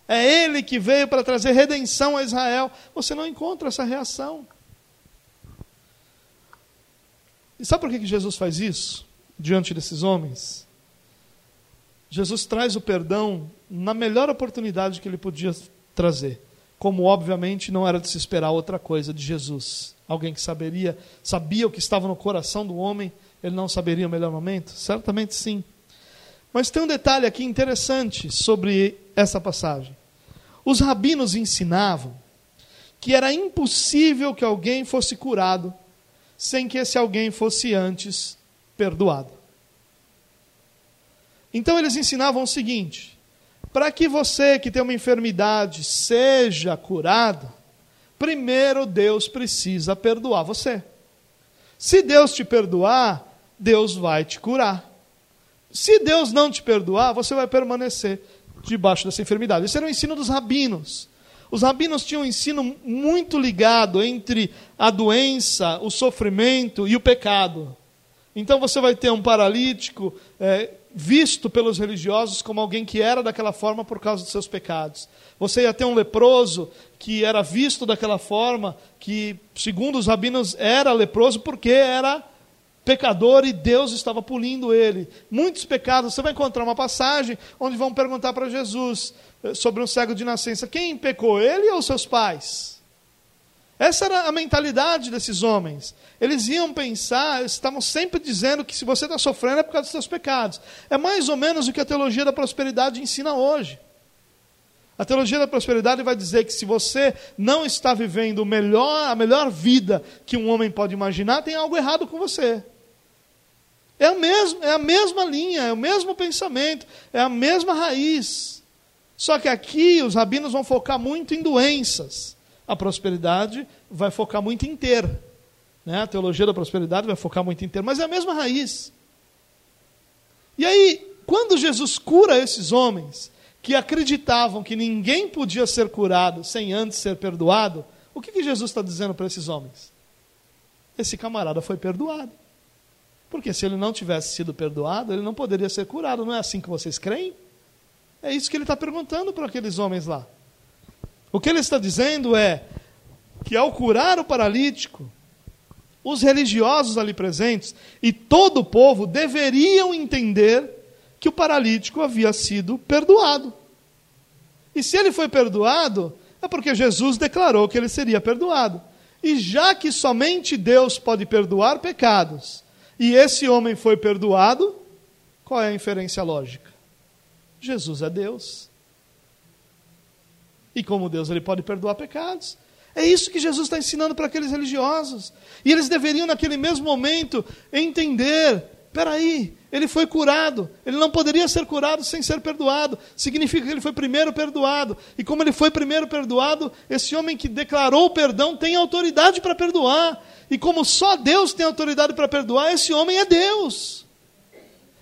É ele que veio para trazer redenção a Israel. Você não encontra essa reação. E sabe por que Jesus faz isso diante desses homens? Jesus traz o perdão na melhor oportunidade que ele podia trazer. Como obviamente não era de se esperar outra coisa de Jesus. Alguém que saberia, sabia o que estava no coração do homem, ele não saberia o melhor momento? Certamente sim. Mas tem um detalhe aqui interessante sobre essa passagem. Os rabinos ensinavam que era impossível que alguém fosse curado sem que esse alguém fosse antes perdoado. Então eles ensinavam o seguinte: para que você que tem uma enfermidade seja curado, primeiro Deus precisa perdoar você. Se Deus te perdoar, Deus vai te curar. Se Deus não te perdoar, você vai permanecer debaixo dessa enfermidade. Esse era o ensino dos rabinos. Os rabinos tinham um ensino muito ligado entre a doença, o sofrimento e o pecado. Então você vai ter um paralítico é, visto pelos religiosos como alguém que era daquela forma por causa dos seus pecados. Você ia ter um leproso que era visto daquela forma, que, segundo os rabinos, era leproso porque era pecador e Deus estava pulindo ele. Muitos pecados, você vai encontrar uma passagem onde vão perguntar para Jesus eh, sobre um cego de nascença: quem pecou, ele ou seus pais? Essa era a mentalidade desses homens. Eles iam pensar, estavam sempre dizendo que se você está sofrendo é por causa dos seus pecados. É mais ou menos o que a teologia da prosperidade ensina hoje. A teologia da prosperidade vai dizer que se você não está vivendo melhor, a melhor vida que um homem pode imaginar, tem algo errado com você. É, o mesmo, é a mesma linha, é o mesmo pensamento, é a mesma raiz. Só que aqui os rabinos vão focar muito em doenças. A prosperidade vai focar muito em ter. Né? A teologia da prosperidade vai focar muito em ter, mas é a mesma raiz. E aí, quando Jesus cura esses homens que acreditavam que ninguém podia ser curado sem antes ser perdoado, o que, que Jesus está dizendo para esses homens? Esse camarada foi perdoado. Porque se ele não tivesse sido perdoado, ele não poderia ser curado. Não é assim que vocês creem? É isso que ele está perguntando para aqueles homens lá. O que ele está dizendo é que ao curar o paralítico, os religiosos ali presentes e todo o povo deveriam entender que o paralítico havia sido perdoado. E se ele foi perdoado, é porque Jesus declarou que ele seria perdoado. E já que somente Deus pode perdoar pecados, e esse homem foi perdoado, qual é a inferência lógica? Jesus é Deus. E como Deus, ele pode perdoar pecados. É isso que Jesus está ensinando para aqueles religiosos. E eles deveriam, naquele mesmo momento, entender: peraí, ele foi curado, ele não poderia ser curado sem ser perdoado. Significa que ele foi primeiro perdoado. E como ele foi primeiro perdoado, esse homem que declarou o perdão tem autoridade para perdoar. E como só Deus tem autoridade para perdoar, esse homem é Deus.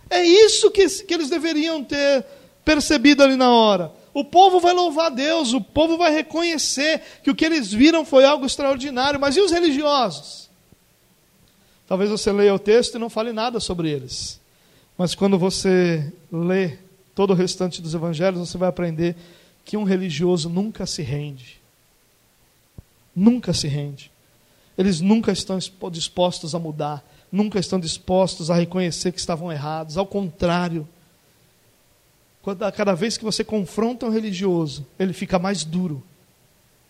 É isso que, que eles deveriam ter percebido ali na hora. O povo vai louvar Deus, o povo vai reconhecer que o que eles viram foi algo extraordinário. Mas e os religiosos? Talvez você leia o texto e não fale nada sobre eles. Mas quando você lê todo o restante dos evangelhos, você vai aprender que um religioso nunca se rende. Nunca se rende. Eles nunca estão dispostos a mudar, nunca estão dispostos a reconhecer que estavam errados. Ao contrário, cada vez que você confronta um religioso, ele fica mais duro.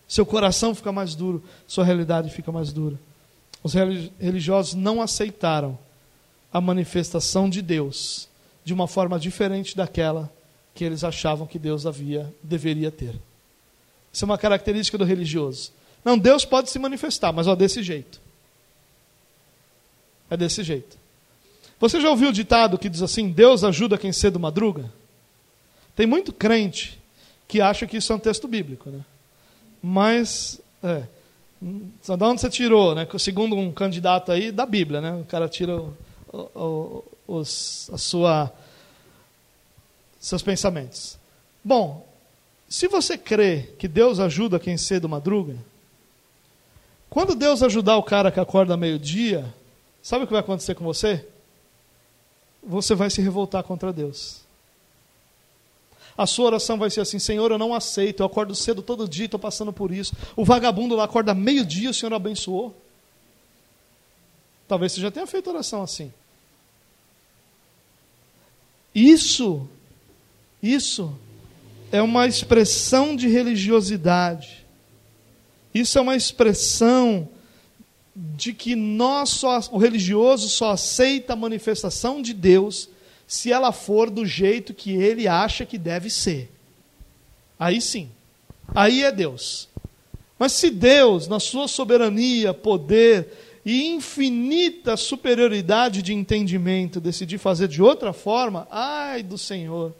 Seu coração fica mais duro, sua realidade fica mais dura. Os religiosos não aceitaram a manifestação de Deus de uma forma diferente daquela que eles achavam que Deus havia deveria ter. Isso é uma característica do religioso. Não, Deus pode se manifestar, mas ó, desse jeito. É desse jeito. Você já ouviu o ditado que diz assim: Deus ajuda quem cedo madruga? Tem muito crente que acha que isso é um texto bíblico, né? Mas, é, de onde você tirou, né? Segundo um candidato aí, da Bíblia, né? O cara tira o, os, a sua, seus pensamentos. Bom, se você crê que Deus ajuda quem cedo madruga, quando Deus ajudar o cara que acorda meio-dia, sabe o que vai acontecer com você? Você vai se revoltar contra Deus. A sua oração vai ser assim: Senhor, eu não aceito, eu acordo cedo todo dia, estou passando por isso. O vagabundo lá acorda meio-dia, o Senhor abençoou. Talvez você já tenha feito oração assim. Isso, isso é uma expressão de religiosidade. Isso é uma expressão de que nós só, o religioso só aceita a manifestação de Deus se ela for do jeito que ele acha que deve ser. Aí sim. Aí é Deus. Mas se Deus, na sua soberania, poder e infinita superioridade de entendimento, decidir fazer de outra forma, ai do Senhor.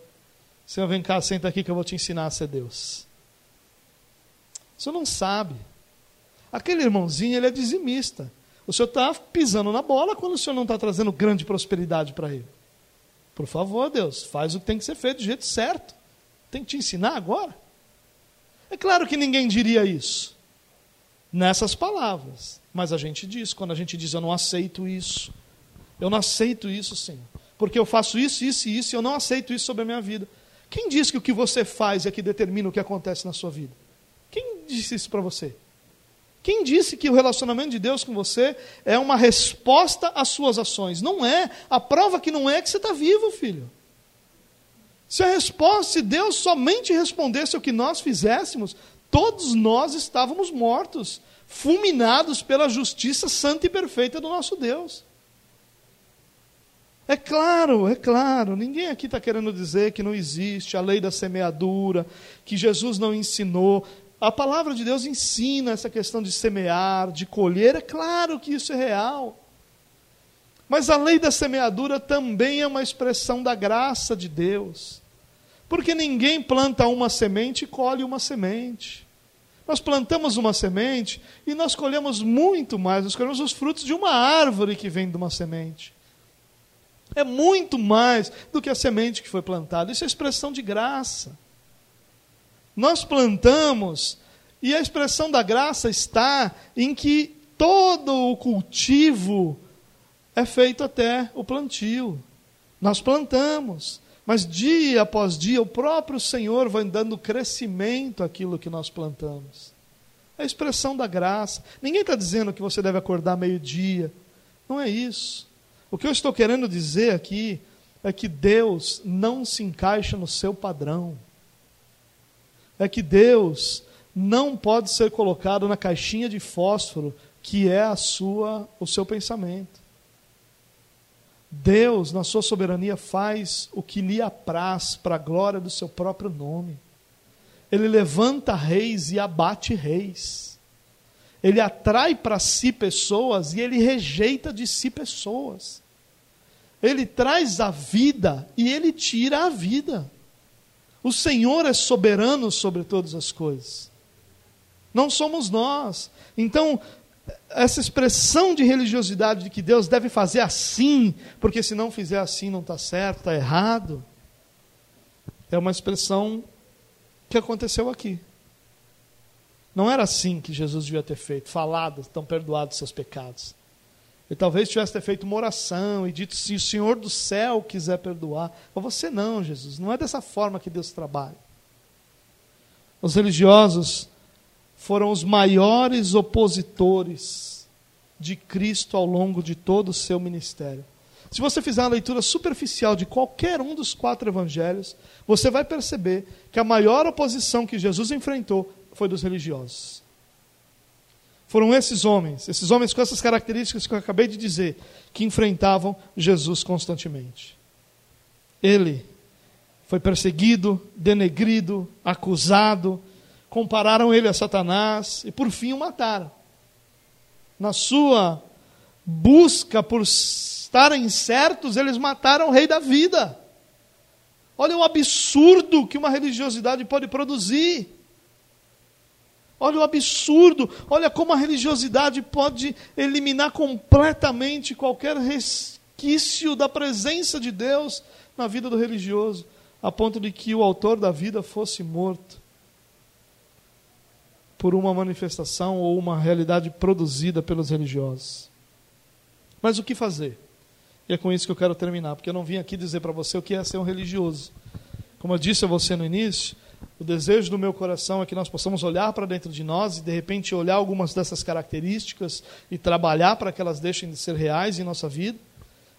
Senhor, vem cá, senta aqui que eu vou te ensinar a ser Deus. Senhor não sabe. Aquele irmãozinho, ele é dizimista. O senhor está pisando na bola quando o senhor não está trazendo grande prosperidade para ele. Por favor, Deus, faz o que tem que ser feito do jeito certo. Tem que te ensinar agora. É claro que ninguém diria isso nessas palavras, mas a gente diz, quando a gente diz eu não aceito isso, eu não aceito isso, Senhor, porque eu faço isso, isso e isso e eu não aceito isso sobre a minha vida. Quem diz que o que você faz é que determina o que acontece na sua vida? Quem disse isso para você? Quem disse que o relacionamento de Deus com você é uma resposta às suas ações? Não é. A prova que não é é que você está vivo, filho. Se a resposta, se Deus somente respondesse o que nós fizéssemos, todos nós estávamos mortos, fulminados pela justiça santa e perfeita do nosso Deus. É claro, é claro, ninguém aqui está querendo dizer que não existe a lei da semeadura, que Jesus não ensinou. A palavra de Deus ensina essa questão de semear, de colher, é claro que isso é real. Mas a lei da semeadura também é uma expressão da graça de Deus. Porque ninguém planta uma semente e colhe uma semente. Nós plantamos uma semente e nós colhemos muito mais, nós colhemos os frutos de uma árvore que vem de uma semente. É muito mais do que a semente que foi plantada. Isso é expressão de graça. Nós plantamos, e a expressão da graça está em que todo o cultivo é feito até o plantio. Nós plantamos. Mas dia após dia, o próprio Senhor vai dando crescimento àquilo que nós plantamos. É a expressão da graça. Ninguém está dizendo que você deve acordar meio-dia. Não é isso. O que eu estou querendo dizer aqui é que Deus não se encaixa no seu padrão. É que Deus não pode ser colocado na caixinha de fósforo que é a sua o seu pensamento. Deus, na sua soberania, faz o que lhe apraz para a glória do seu próprio nome. Ele levanta reis e abate reis. Ele atrai para si pessoas e ele rejeita de si pessoas. Ele traz a vida e ele tira a vida. O Senhor é soberano sobre todas as coisas. Não somos nós. Então, essa expressão de religiosidade de que Deus deve fazer assim, porque se não fizer assim não está certo, está errado, é uma expressão que aconteceu aqui. Não era assim que Jesus devia ter feito, falado, estão perdoados seus pecados. Ele talvez tivesse feito uma oração e dito: se o Senhor do céu quiser perdoar. Mas você não, Jesus. Não é dessa forma que Deus trabalha. Os religiosos foram os maiores opositores de Cristo ao longo de todo o seu ministério. Se você fizer uma leitura superficial de qualquer um dos quatro evangelhos, você vai perceber que a maior oposição que Jesus enfrentou foi dos religiosos. Foram esses homens, esses homens com essas características que eu acabei de dizer, que enfrentavam Jesus constantemente. Ele foi perseguido, denegrido, acusado, compararam ele a Satanás e por fim o mataram. Na sua busca por estarem certos, eles mataram o rei da vida. Olha o absurdo que uma religiosidade pode produzir. Olha o absurdo, olha como a religiosidade pode eliminar completamente qualquer resquício da presença de Deus na vida do religioso, a ponto de que o autor da vida fosse morto por uma manifestação ou uma realidade produzida pelos religiosos. Mas o que fazer? E é com isso que eu quero terminar, porque eu não vim aqui dizer para você o que é ser um religioso. Como eu disse a você no início, o desejo do meu coração é que nós possamos olhar para dentro de nós e, de repente, olhar algumas dessas características e trabalhar para que elas deixem de ser reais em nossa vida,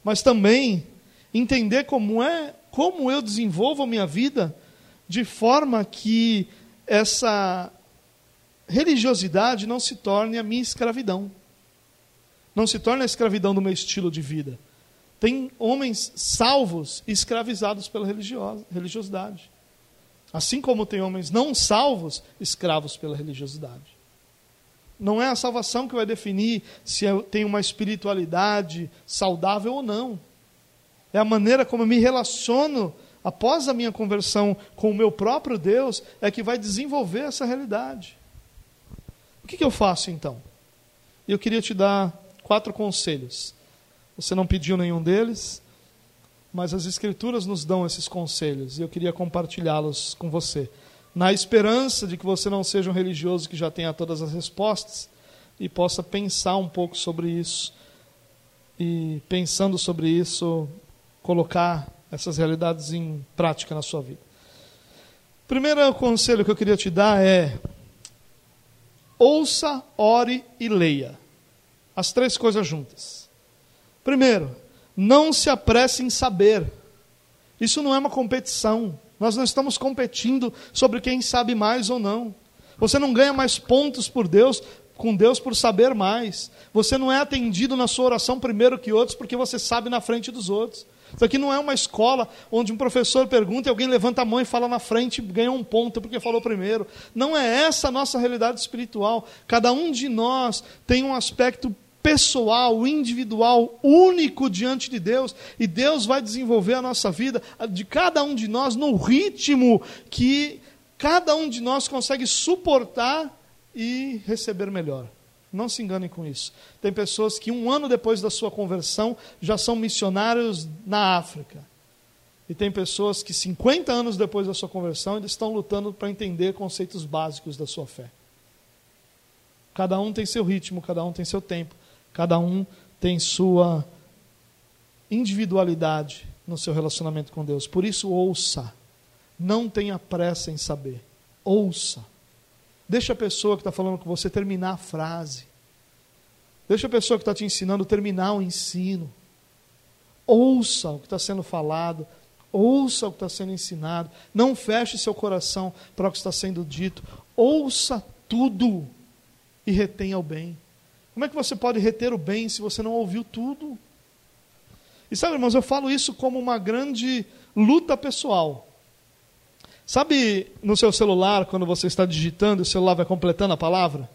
mas também entender como é, como eu desenvolvo a minha vida de forma que essa religiosidade não se torne a minha escravidão. Não se torne a escravidão do meu estilo de vida. Tem homens salvos escravizados pela religiosidade. Assim como tem homens não salvos, escravos pela religiosidade. Não é a salvação que vai definir se eu tenho uma espiritualidade saudável ou não. É a maneira como eu me relaciono após a minha conversão com o meu próprio Deus é que vai desenvolver essa realidade. O que, que eu faço então? Eu queria te dar quatro conselhos. Você não pediu nenhum deles, mas as Escrituras nos dão esses conselhos e eu queria compartilhá-los com você, na esperança de que você não seja um religioso que já tenha todas as respostas e possa pensar um pouco sobre isso e, pensando sobre isso, colocar essas realidades em prática na sua vida. O primeiro conselho que eu queria te dar é: ouça, ore e leia. As três coisas juntas. Primeiro, não se apresse em saber. Isso não é uma competição. Nós não estamos competindo sobre quem sabe mais ou não. Você não ganha mais pontos por Deus, com Deus por saber mais. Você não é atendido na sua oração primeiro que outros porque você sabe na frente dos outros. Isso aqui não é uma escola onde um professor pergunta e alguém levanta a mão e fala na frente ganha um ponto porque falou primeiro. Não é essa a nossa realidade espiritual. Cada um de nós tem um aspecto pessoal, individual, único diante de Deus, e Deus vai desenvolver a nossa vida de cada um de nós no ritmo que cada um de nós consegue suportar e receber melhor. Não se enganem com isso. Tem pessoas que um ano depois da sua conversão já são missionários na África. E tem pessoas que 50 anos depois da sua conversão ainda estão lutando para entender conceitos básicos da sua fé. Cada um tem seu ritmo, cada um tem seu tempo. Cada um tem sua individualidade no seu relacionamento com Deus. Por isso, ouça. Não tenha pressa em saber. Ouça. Deixa a pessoa que está falando com você terminar a frase. Deixa a pessoa que está te ensinando terminar o ensino. Ouça o que está sendo falado. Ouça o que está sendo ensinado. Não feche seu coração para o que está sendo dito. Ouça tudo e retenha o bem. Como é que você pode reter o bem se você não ouviu tudo? E sabe, irmãos, eu falo isso como uma grande luta pessoal. Sabe no seu celular, quando você está digitando, o celular vai completando a palavra?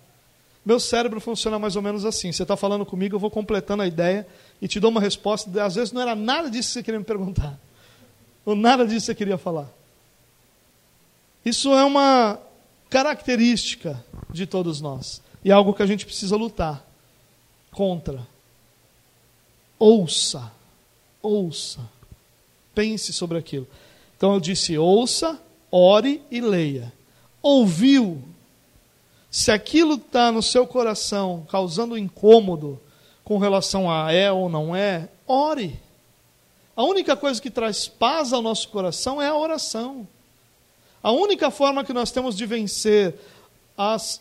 Meu cérebro funciona mais ou menos assim. Você está falando comigo, eu vou completando a ideia e te dou uma resposta. Às vezes não era nada disso que você queria me perguntar. (laughs) Ou nada disso que você queria falar. Isso é uma característica de todos nós. E é algo que a gente precisa lutar contra. Ouça. Ouça. Pense sobre aquilo. Então eu disse: ouça, ore e leia. Ouviu. Se aquilo está no seu coração causando incômodo com relação a é ou não é, ore. A única coisa que traz paz ao nosso coração é a oração. A única forma que nós temos de vencer as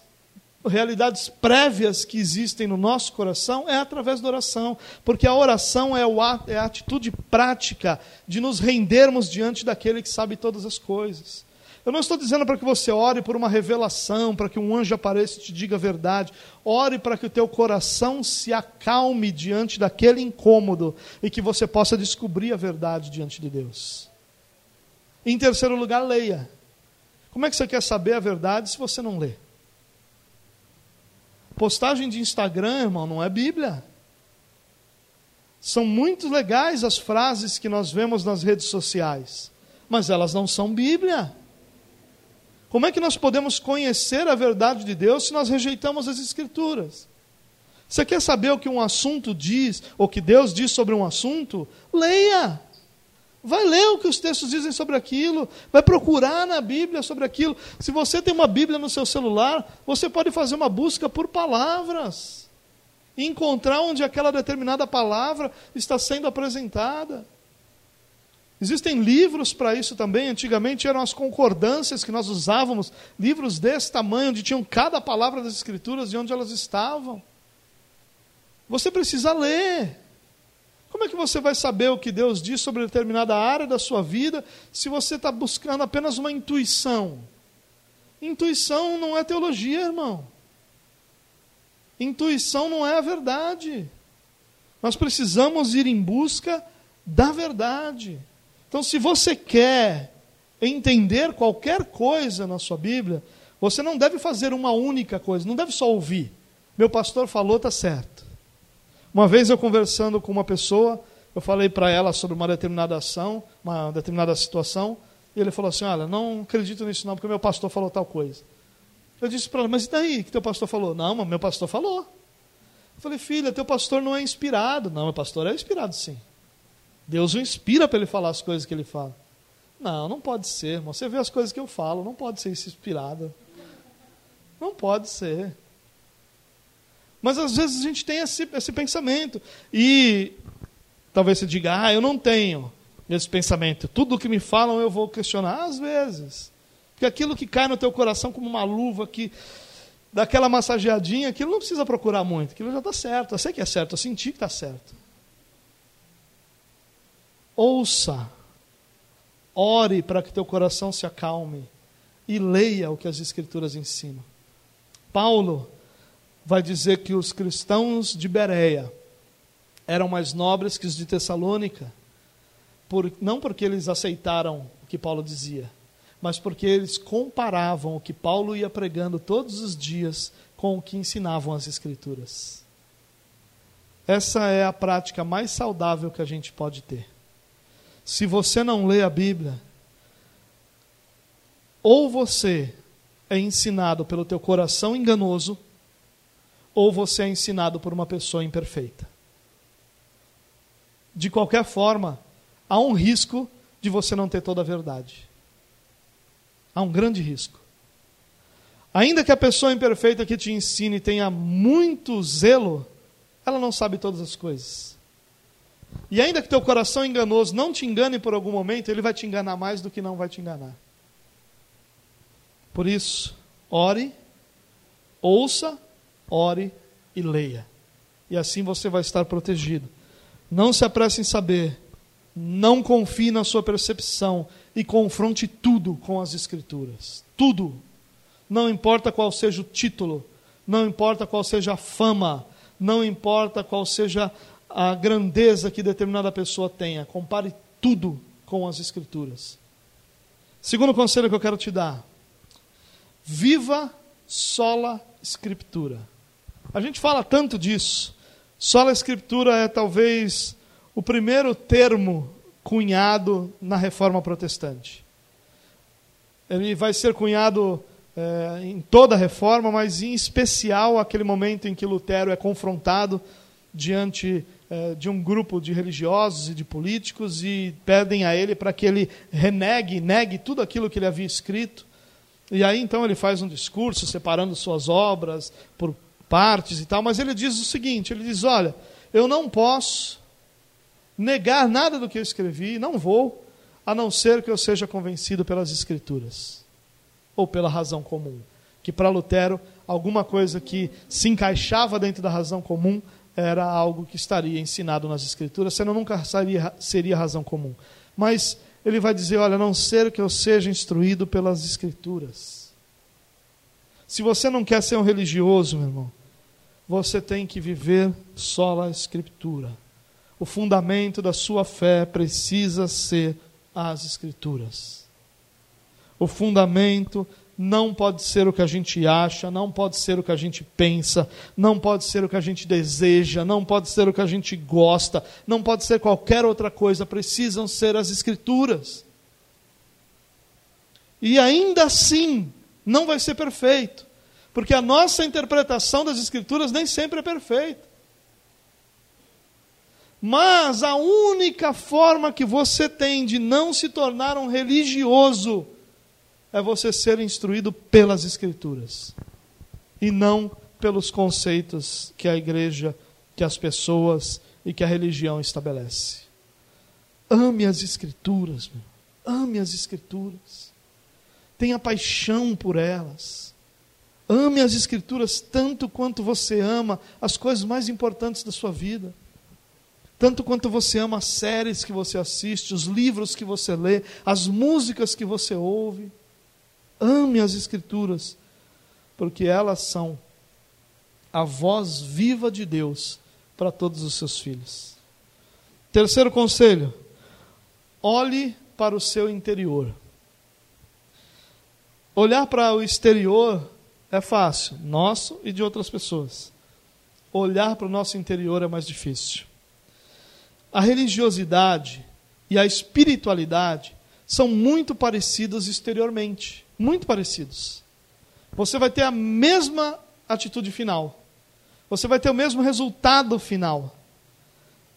realidades prévias que existem no nosso coração é através da oração, porque a oração é, o, é a atitude prática de nos rendermos diante daquele que sabe todas as coisas. Eu não estou dizendo para que você ore por uma revelação, para que um anjo apareça e te diga a verdade. Ore para que o teu coração se acalme diante daquele incômodo e que você possa descobrir a verdade diante de Deus. Em terceiro lugar, leia. Como é que você quer saber a verdade se você não lê? Postagem de Instagram, irmão, não é Bíblia. São muito legais as frases que nós vemos nas redes sociais, mas elas não são Bíblia. Como é que nós podemos conhecer a verdade de Deus se nós rejeitamos as Escrituras? Você quer saber o que um assunto diz, ou que Deus diz sobre um assunto? Leia. Vai ler o que os textos dizem sobre aquilo, vai procurar na Bíblia sobre aquilo. Se você tem uma Bíblia no seu celular, você pode fazer uma busca por palavras e encontrar onde aquela determinada palavra está sendo apresentada. Existem livros para isso também. Antigamente eram as concordâncias que nós usávamos, livros desse tamanho, onde tinham cada palavra das Escrituras e onde elas estavam. Você precisa ler. Como é que você vai saber o que Deus diz sobre determinada área da sua vida se você está buscando apenas uma intuição? Intuição não é teologia, irmão. Intuição não é a verdade. Nós precisamos ir em busca da verdade. Então, se você quer entender qualquer coisa na sua Bíblia, você não deve fazer uma única coisa, não deve só ouvir. Meu pastor falou, está certo. Uma vez eu conversando com uma pessoa, eu falei para ela sobre uma determinada ação, uma determinada situação, e ele falou assim: Olha, não acredito nisso não, porque meu pastor falou tal coisa. Eu disse para ela: Mas e daí que teu pastor falou? Não, mas meu pastor falou. Eu falei: Filha, teu pastor não é inspirado. Não, meu pastor é inspirado sim. Deus o inspira para ele falar as coisas que ele fala. Não, não pode ser, irmão. Você vê as coisas que eu falo, não pode ser inspirado. Não pode ser. Mas às vezes a gente tem esse, esse pensamento. E talvez você diga, ah, eu não tenho esse pensamento. Tudo o que me falam eu vou questionar. Às vezes. Porque aquilo que cai no teu coração como uma luva que daquela massageadinha, aquilo não precisa procurar muito, aquilo já está certo. Eu sei que é certo, eu senti que está certo. Ouça, ore para que teu coração se acalme e leia o que as Escrituras ensinam. Paulo vai dizer que os cristãos de Bereia eram mais nobres que os de Tessalônica, por, não porque eles aceitaram o que Paulo dizia, mas porque eles comparavam o que Paulo ia pregando todos os dias com o que ensinavam as Escrituras. Essa é a prática mais saudável que a gente pode ter. Se você não lê a Bíblia, ou você é ensinado pelo teu coração enganoso, ou você é ensinado por uma pessoa imperfeita. De qualquer forma, há um risco de você não ter toda a verdade. Há um grande risco. Ainda que a pessoa imperfeita que te ensine tenha muito zelo, ela não sabe todas as coisas. E ainda que teu coração enganoso não te engane por algum momento, ele vai te enganar mais do que não vai te enganar. Por isso, ore, ouça, ore e leia. E assim você vai estar protegido. Não se apresse em saber, não confie na sua percepção e confronte tudo com as Escrituras. Tudo. Não importa qual seja o título, não importa qual seja a fama, não importa qual seja a grandeza que determinada pessoa tenha. Compare tudo com as Escrituras. Segundo conselho que eu quero te dar: viva sola Escritura. A gente fala tanto disso. Sola Escritura é talvez o primeiro termo cunhado na reforma protestante. Ele vai ser cunhado é, em toda a reforma, mas em especial aquele momento em que Lutero é confrontado diante é, de um grupo de religiosos e de políticos e pedem a ele para que ele renegue, negue tudo aquilo que ele havia escrito. E aí então ele faz um discurso separando suas obras por partes e tal, mas ele diz o seguinte: ele diz, olha, eu não posso negar nada do que eu escrevi, não vou, a não ser que eu seja convencido pelas Escrituras ou pela razão comum. Que para Lutero, alguma coisa que se encaixava dentro da razão comum era algo que estaria ensinado nas Escrituras, senão nunca seria, seria razão comum. Mas ele vai dizer: olha, a não ser que eu seja instruído pelas Escrituras. Se você não quer ser um religioso, meu irmão, você tem que viver só a Escritura. O fundamento da sua fé precisa ser as Escrituras. O fundamento não pode ser o que a gente acha, não pode ser o que a gente pensa, não pode ser o que a gente deseja, não pode ser o que a gente gosta, não pode ser qualquer outra coisa, precisam ser as Escrituras. E ainda assim, não vai ser perfeito, porque a nossa interpretação das Escrituras nem sempre é perfeita. Mas a única forma que você tem de não se tornar um religioso é você ser instruído pelas Escrituras e não pelos conceitos que a igreja, que as pessoas e que a religião estabelece. Ame as Escrituras, meu. ame as Escrituras, tenha paixão por elas. Ame as Escrituras tanto quanto você ama as coisas mais importantes da sua vida. Tanto quanto você ama as séries que você assiste, os livros que você lê, as músicas que você ouve. Ame as Escrituras, porque elas são a voz viva de Deus para todos os seus filhos. Terceiro conselho: olhe para o seu interior. Olhar para o exterior é fácil, nosso e de outras pessoas. Olhar para o nosso interior é mais difícil. A religiosidade e a espiritualidade são muito parecidas exteriormente muito parecidos. Você vai ter a mesma atitude final. Você vai ter o mesmo resultado final.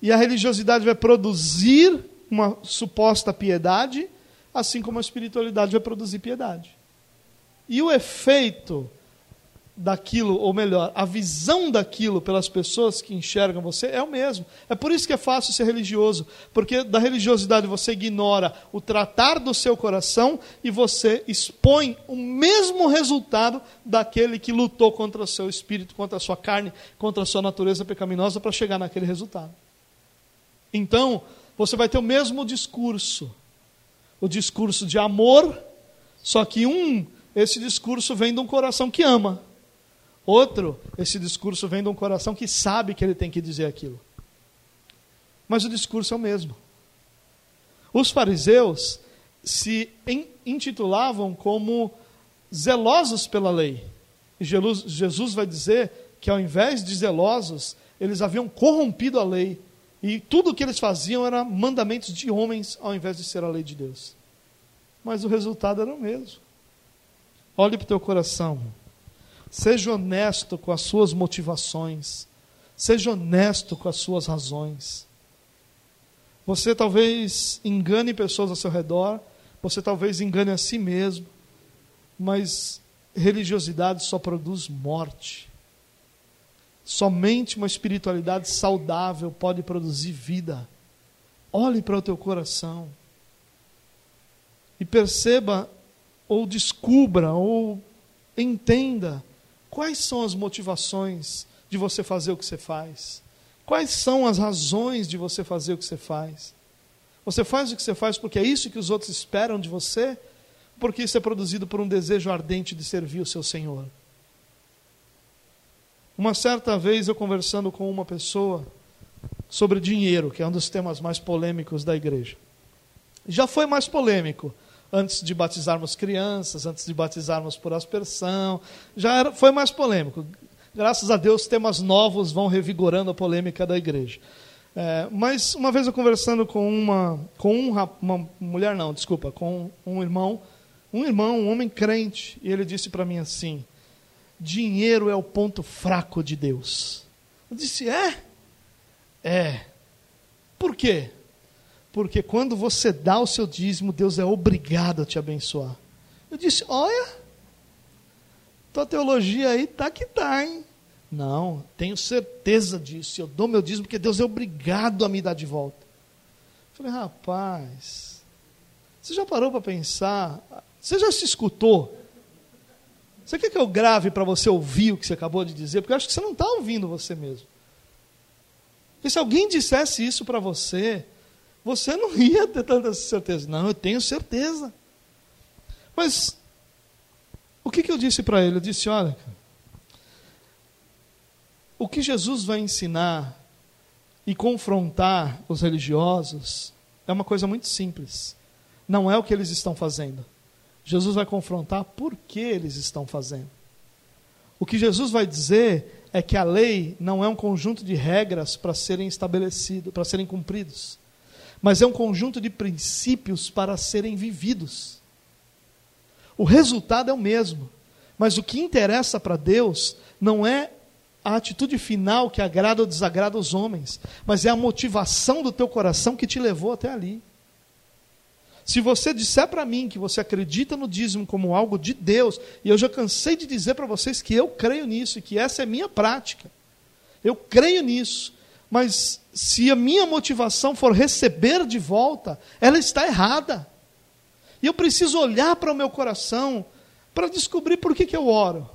E a religiosidade vai produzir uma suposta piedade, assim como a espiritualidade vai produzir piedade. E o efeito daquilo, ou melhor, a visão daquilo pelas pessoas que enxergam você é o mesmo. É por isso que é fácil ser religioso, porque da religiosidade você ignora o tratar do seu coração e você expõe o mesmo resultado daquele que lutou contra o seu espírito, contra a sua carne, contra a sua natureza pecaminosa para chegar naquele resultado. Então, você vai ter o mesmo discurso, o discurso de amor, só que um, esse discurso vem de um coração que ama. Outro, esse discurso vem de um coração que sabe que ele tem que dizer aquilo. Mas o discurso é o mesmo. Os fariseus se intitulavam como zelosos pela lei. E Jesus vai dizer que ao invés de zelosos, eles haviam corrompido a lei. E tudo o que eles faziam era mandamentos de homens ao invés de ser a lei de Deus. Mas o resultado era o mesmo. Olhe para o teu coração. Seja honesto com as suas motivações. Seja honesto com as suas razões. Você talvez engane pessoas ao seu redor, você talvez engane a si mesmo, mas religiosidade só produz morte. Somente uma espiritualidade saudável pode produzir vida. Olhe para o teu coração e perceba, ou descubra, ou entenda quais são as motivações de você fazer o que você faz. Quais são as razões de você fazer o que você faz? Você faz o que você faz porque é isso que os outros esperam de você? Porque isso é produzido por um desejo ardente de servir o seu Senhor? Uma certa vez eu conversando com uma pessoa sobre dinheiro, que é um dos temas mais polêmicos da igreja. Já foi mais polêmico antes de batizarmos crianças, antes de batizarmos por aspersão, já era, foi mais polêmico. Graças a Deus, temas novos vão revigorando a polêmica da igreja. É, mas uma vez eu conversando com uma, com um, uma mulher não, desculpa, com um irmão, um irmão, um homem crente, e ele disse para mim assim: dinheiro é o ponto fraco de Deus. Eu disse: é, é. Por quê? Porque quando você dá o seu dízimo, Deus é obrigado a te abençoar. Eu disse: Olha, tua teologia aí tá que tá, hein? Não, tenho certeza disso. Eu dou meu dízimo porque Deus é obrigado a me dar de volta. Eu falei, rapaz, você já parou para pensar? Você já se escutou? Você quer que eu grave para você ouvir o que você acabou de dizer? Porque eu acho que você não está ouvindo você mesmo. E se alguém dissesse isso para você, você não ia ter tanta certeza. Não, eu tenho certeza. Mas o que, que eu disse para ele? Eu disse: olha, o que Jesus vai ensinar e confrontar os religiosos é uma coisa muito simples. Não é o que eles estão fazendo. Jesus vai confrontar por que eles estão fazendo. O que Jesus vai dizer é que a lei não é um conjunto de regras para serem estabelecidos, para serem cumpridos mas é um conjunto de princípios para serem vividos. O resultado é o mesmo, mas o que interessa para Deus não é a atitude final que agrada ou desagrada os homens, mas é a motivação do teu coração que te levou até ali. Se você disser para mim que você acredita no dízimo como algo de Deus, e eu já cansei de dizer para vocês que eu creio nisso e que essa é minha prática, eu creio nisso, mas se a minha motivação for receber de volta, ela está errada. E eu preciso olhar para o meu coração para descobrir por que, que eu oro,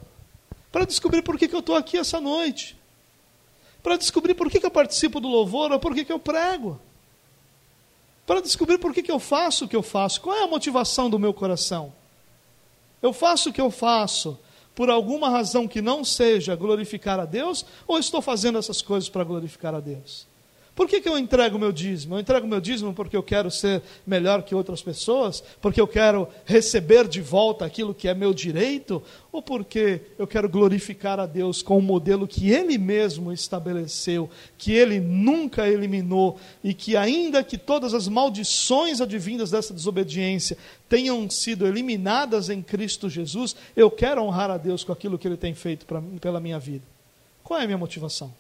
para descobrir por que, que eu estou aqui essa noite, para descobrir por que, que eu participo do louvor ou por que, que eu prego, para descobrir por que, que eu faço o que eu faço, qual é a motivação do meu coração. Eu faço o que eu faço por alguma razão que não seja glorificar a Deus, ou estou fazendo essas coisas para glorificar a Deus? Por que, que eu entrego meu dízimo? Eu entrego meu dízimo porque eu quero ser melhor que outras pessoas? Porque eu quero receber de volta aquilo que é meu direito? Ou porque eu quero glorificar a Deus com o modelo que Ele mesmo estabeleceu, que Ele nunca eliminou e que, ainda que todas as maldições advindas dessa desobediência tenham sido eliminadas em Cristo Jesus, eu quero honrar a Deus com aquilo que Ele tem feito pra, pela minha vida? Qual é a minha motivação?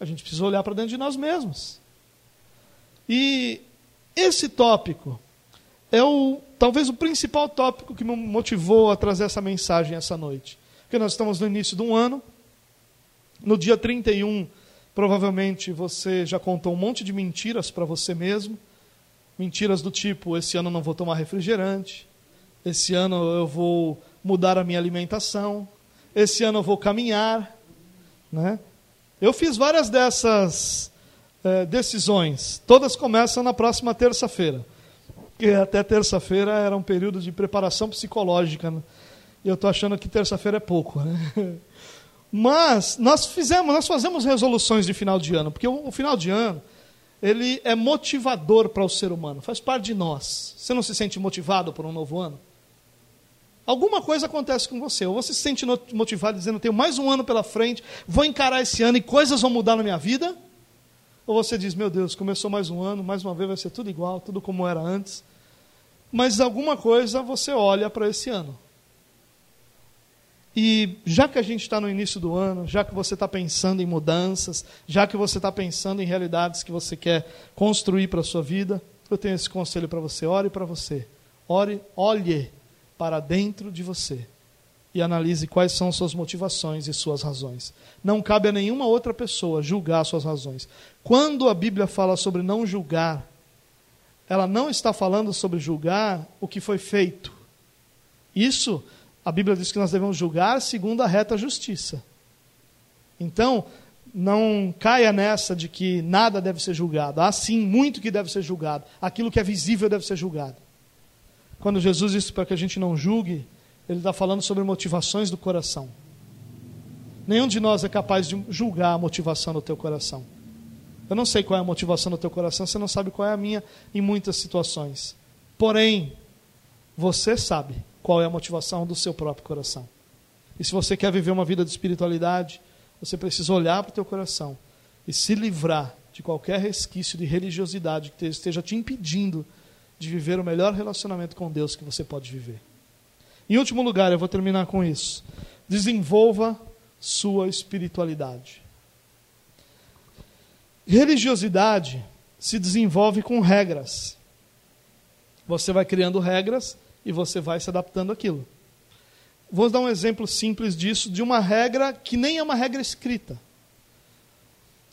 A gente precisa olhar para dentro de nós mesmos. E esse tópico é o talvez o principal tópico que me motivou a trazer essa mensagem essa noite. Porque nós estamos no início de um ano. No dia 31, provavelmente você já contou um monte de mentiras para você mesmo. Mentiras do tipo: esse ano eu não vou tomar refrigerante, esse ano eu vou mudar a minha alimentação, esse ano eu vou caminhar, né? Eu fiz várias dessas é, decisões. Todas começam na próxima terça-feira. Porque até terça-feira era um período de preparação psicológica. Né? E eu estou achando que terça-feira é pouco. Né? (laughs) Mas nós fizemos, nós fazemos resoluções de final de ano, porque o, o final de ano ele é motivador para o ser humano, faz parte de nós. Você não se sente motivado por um novo ano? Alguma coisa acontece com você. Ou você se sente motivado dizendo, tenho mais um ano pela frente, vou encarar esse ano e coisas vão mudar na minha vida. Ou você diz, meu Deus, começou mais um ano, mais uma vez vai ser tudo igual, tudo como era antes. Mas alguma coisa você olha para esse ano. E já que a gente está no início do ano, já que você está pensando em mudanças, já que você está pensando em realidades que você quer construir para a sua vida, eu tenho esse conselho para você: ore para você. Ore, olhe para dentro de você. e analise quais são suas motivações e suas razões. Não cabe a nenhuma outra pessoa julgar suas razões. Quando a Bíblia fala sobre não julgar, ela não está falando sobre julgar o que foi feito. Isso, a Bíblia diz que nós devemos julgar segundo a reta justiça. Então, não caia nessa de que nada deve ser julgado. Há sim muito que deve ser julgado. Aquilo que é visível deve ser julgado. Quando Jesus disse para que a gente não julgue, ele está falando sobre motivações do coração. Nenhum de nós é capaz de julgar a motivação do teu coração. Eu não sei qual é a motivação do teu coração, você não sabe qual é a minha em muitas situações. Porém, você sabe qual é a motivação do seu próprio coração. E se você quer viver uma vida de espiritualidade, você precisa olhar para o teu coração e se livrar de qualquer resquício de religiosidade que esteja te impedindo de viver o melhor relacionamento com Deus que você pode viver. Em último lugar, eu vou terminar com isso. Desenvolva sua espiritualidade. Religiosidade se desenvolve com regras. Você vai criando regras e você vai se adaptando àquilo. Vou dar um exemplo simples disso, de uma regra que nem é uma regra escrita.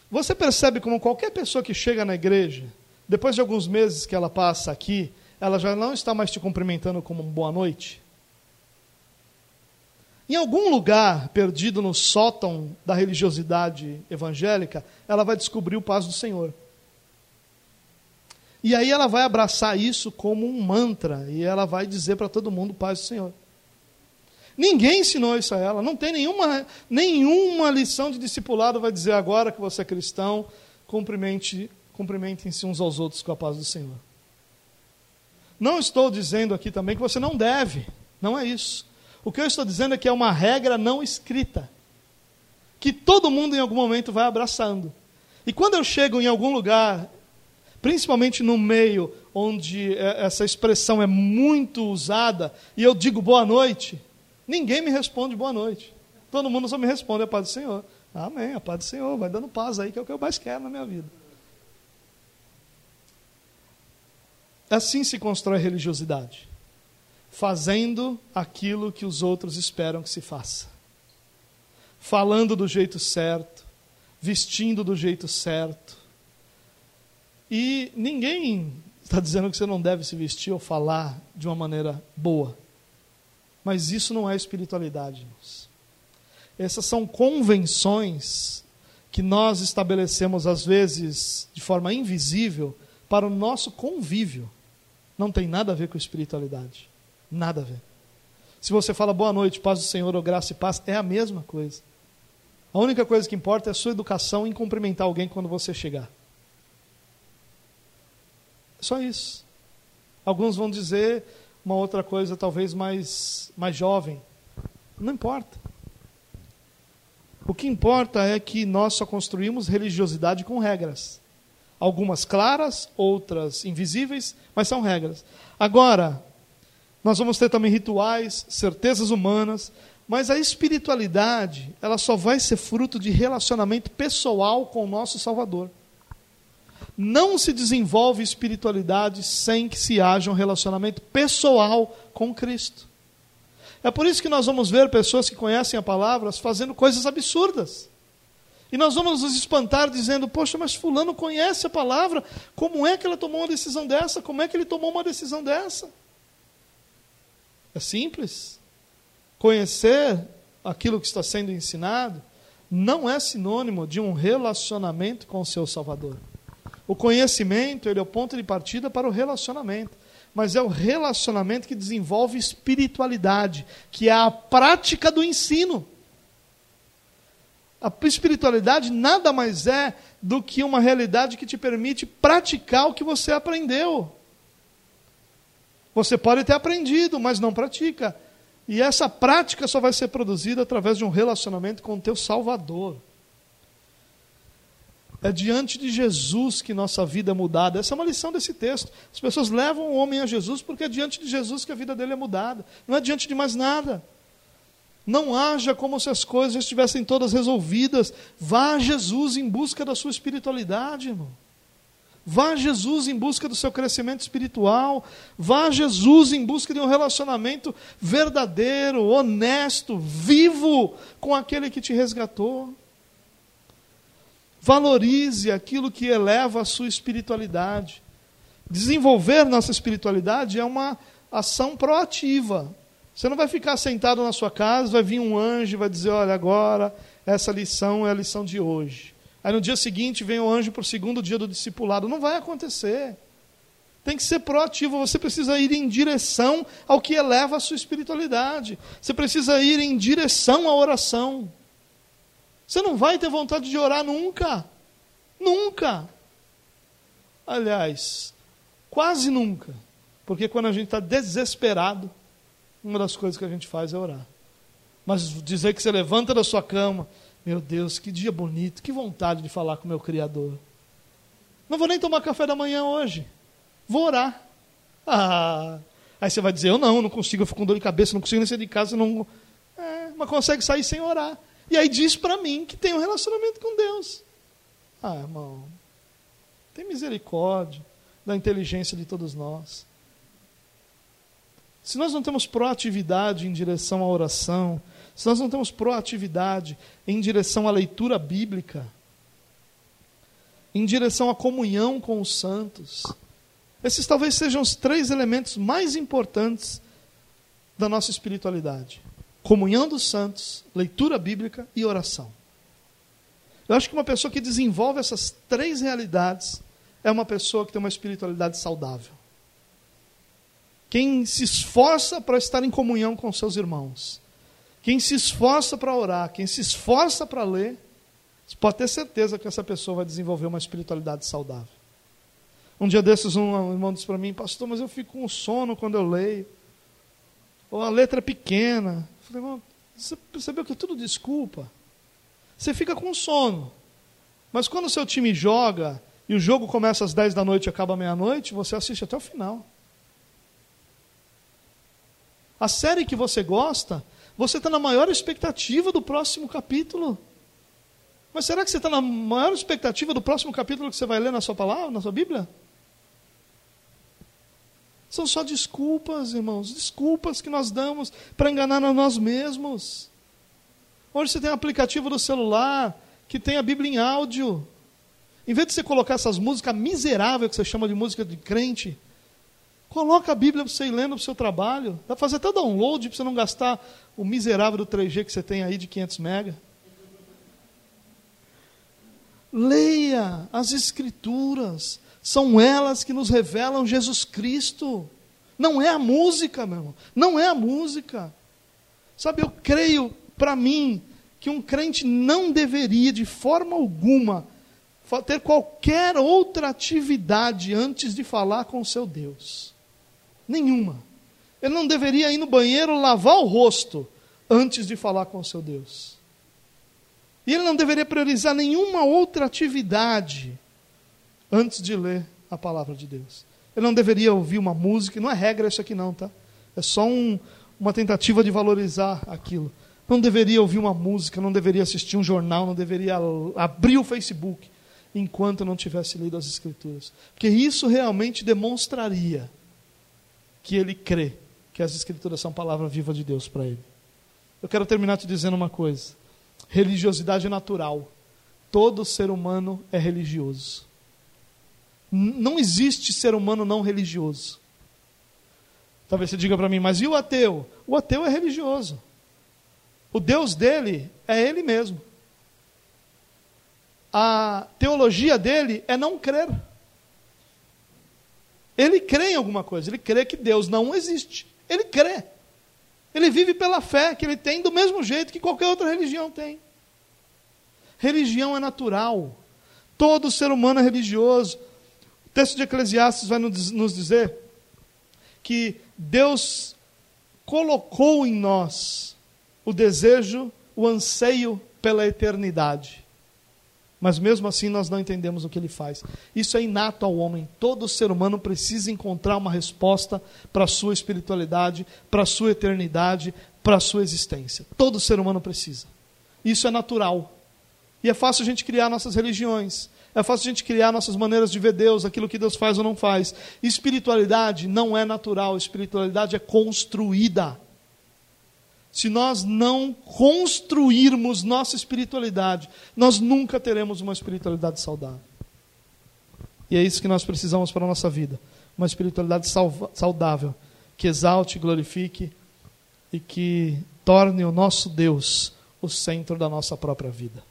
Você percebe como qualquer pessoa que chega na igreja, depois de alguns meses que ela passa aqui, ela já não está mais te cumprimentando como boa noite? Em algum lugar perdido no sótão da religiosidade evangélica, ela vai descobrir o paz do Senhor. E aí ela vai abraçar isso como um mantra e ela vai dizer para todo mundo paz do Senhor. Ninguém ensinou isso a ela, não tem nenhuma, nenhuma lição de discipulado vai dizer agora que você é cristão, cumprimente, cumprimentem-se uns aos outros com a paz do Senhor. Não estou dizendo aqui também que você não deve, não é isso. O que eu estou dizendo é que é uma regra não escrita, que todo mundo em algum momento vai abraçando. E quando eu chego em algum lugar, principalmente no meio onde é, essa expressão é muito usada, e eu digo boa noite, ninguém me responde boa noite. Todo mundo só me responde a paz do Senhor. Amém, a paz do Senhor, vai dando paz aí, que é o que eu mais quero na minha vida. Assim se constrói religiosidade fazendo aquilo que os outros esperam que se faça. Falando do jeito certo, vestindo do jeito certo. E ninguém está dizendo que você não deve se vestir ou falar de uma maneira boa. Mas isso não é espiritualidade, irmãos. Essas são convenções que nós estabelecemos, às vezes, de forma invisível, para o nosso convívio. Não tem nada a ver com espiritualidade. Nada a ver. Se você fala boa noite, paz do Senhor, ou graça e paz, é a mesma coisa. A única coisa que importa é a sua educação em cumprimentar alguém quando você chegar. É só isso. Alguns vão dizer uma outra coisa, talvez mais, mais jovem. Não importa. O que importa é que nós só construímos religiosidade com regras. Algumas claras, outras invisíveis, mas são regras. Agora, nós vamos ter também rituais, certezas humanas, mas a espiritualidade, ela só vai ser fruto de relacionamento pessoal com o nosso Salvador. Não se desenvolve espiritualidade sem que se haja um relacionamento pessoal com Cristo. É por isso que nós vamos ver pessoas que conhecem a palavra fazendo coisas absurdas. E nós vamos nos espantar dizendo: Poxa, mas Fulano conhece a palavra, como é que ela tomou uma decisão dessa? Como é que ele tomou uma decisão dessa? É simples. Conhecer aquilo que está sendo ensinado não é sinônimo de um relacionamento com o seu Salvador. O conhecimento ele é o ponto de partida para o relacionamento, mas é o relacionamento que desenvolve espiritualidade, que é a prática do ensino. A espiritualidade nada mais é do que uma realidade que te permite praticar o que você aprendeu. Você pode ter aprendido, mas não pratica. E essa prática só vai ser produzida através de um relacionamento com o teu Salvador. É diante de Jesus que nossa vida é mudada. Essa é uma lição desse texto. As pessoas levam o homem a Jesus porque é diante de Jesus que a vida dele é mudada. Não é diante de mais nada. Não haja como se as coisas estivessem todas resolvidas. Vá a Jesus em busca da sua espiritualidade, irmão. Vá a Jesus em busca do seu crescimento espiritual. Vá a Jesus em busca de um relacionamento verdadeiro, honesto, vivo com aquele que te resgatou. Valorize aquilo que eleva a sua espiritualidade. Desenvolver nossa espiritualidade é uma ação proativa. Você não vai ficar sentado na sua casa, vai vir um anjo e vai dizer: Olha, agora essa lição é a lição de hoje. Aí no dia seguinte vem o anjo para o segundo dia do discipulado. Não vai acontecer. Tem que ser proativo. Você precisa ir em direção ao que eleva a sua espiritualidade. Você precisa ir em direção à oração. Você não vai ter vontade de orar nunca. Nunca. Aliás, quase nunca. Porque quando a gente está desesperado, uma das coisas que a gente faz é orar. Mas dizer que você levanta da sua cama, meu Deus, que dia bonito, que vontade de falar com o meu Criador. Não vou nem tomar café da manhã hoje. Vou orar. Ah, aí você vai dizer, eu não, não consigo, eu fico com dor de cabeça, não consigo nem sair de casa, não. É, mas consegue sair sem orar. E aí diz para mim que tem um relacionamento com Deus. Ah, irmão, tem misericórdia da inteligência de todos nós. Se nós não temos proatividade em direção à oração, se nós não temos proatividade em direção à leitura bíblica, em direção à comunhão com os santos, esses talvez sejam os três elementos mais importantes da nossa espiritualidade: comunhão dos santos, leitura bíblica e oração. Eu acho que uma pessoa que desenvolve essas três realidades é uma pessoa que tem uma espiritualidade saudável. Quem se esforça para estar em comunhão com seus irmãos, quem se esforça para orar, quem se esforça para ler, você pode ter certeza que essa pessoa vai desenvolver uma espiritualidade saudável. Um dia desses, um irmão disse para mim, pastor, mas eu fico com sono quando eu leio. Ou a letra é pequena. Eu falei, irmão, você percebeu que é tudo desculpa? Você fica com sono. Mas quando o seu time joga e o jogo começa às 10 da noite e acaba meia-noite, você assiste até o final. A série que você gosta, você está na maior expectativa do próximo capítulo. Mas será que você está na maior expectativa do próximo capítulo que você vai ler na sua palavra, na sua Bíblia? São só desculpas, irmãos, desculpas que nós damos para enganar a nós mesmos. Hoje você tem um aplicativo do celular que tem a Bíblia em áudio. Em vez de você colocar essas músicas miseráveis que você chama de música de crente, Coloca a Bíblia para você ir lendo para o seu trabalho. Dá para fazer até download para você não gastar o miserável do 3G que você tem aí de 500 mega. Leia as Escrituras. São elas que nos revelam Jesus Cristo. Não é a música, meu irmão. Não é a música. Sabe, eu creio, para mim, que um crente não deveria, de forma alguma, ter qualquer outra atividade antes de falar com o seu Deus. Nenhuma. Ele não deveria ir no banheiro lavar o rosto antes de falar com o seu Deus. E ele não deveria priorizar nenhuma outra atividade antes de ler a palavra de Deus. Ele não deveria ouvir uma música, não é regra isso aqui não, tá? É só um, uma tentativa de valorizar aquilo. Não deveria ouvir uma música, não deveria assistir um jornal, não deveria abrir o Facebook enquanto não tivesse lido as Escrituras. Porque isso realmente demonstraria que ele crê que as Escrituras são palavra viva de Deus para ele. Eu quero terminar te dizendo uma coisa: religiosidade é natural. Todo ser humano é religioso. Não existe ser humano não religioso. Talvez você diga para mim, mas e o ateu? O ateu é religioso. O Deus dele é ele mesmo. A teologia dele é não crer. Ele crê em alguma coisa, ele crê que Deus não existe. Ele crê. Ele vive pela fé que ele tem do mesmo jeito que qualquer outra religião tem. Religião é natural. Todo ser humano é religioso. O texto de Eclesiastes vai nos dizer que Deus colocou em nós o desejo, o anseio pela eternidade. Mas mesmo assim nós não entendemos o que ele faz. Isso é inato ao homem. Todo ser humano precisa encontrar uma resposta para a sua espiritualidade, para a sua eternidade, para a sua existência. Todo ser humano precisa. Isso é natural. E é fácil a gente criar nossas religiões. É fácil a gente criar nossas maneiras de ver Deus, aquilo que Deus faz ou não faz. Espiritualidade não é natural, espiritualidade é construída. Se nós não construirmos nossa espiritualidade, nós nunca teremos uma espiritualidade saudável. E é isso que nós precisamos para a nossa vida. Uma espiritualidade saudável, que exalte, glorifique e que torne o nosso Deus o centro da nossa própria vida.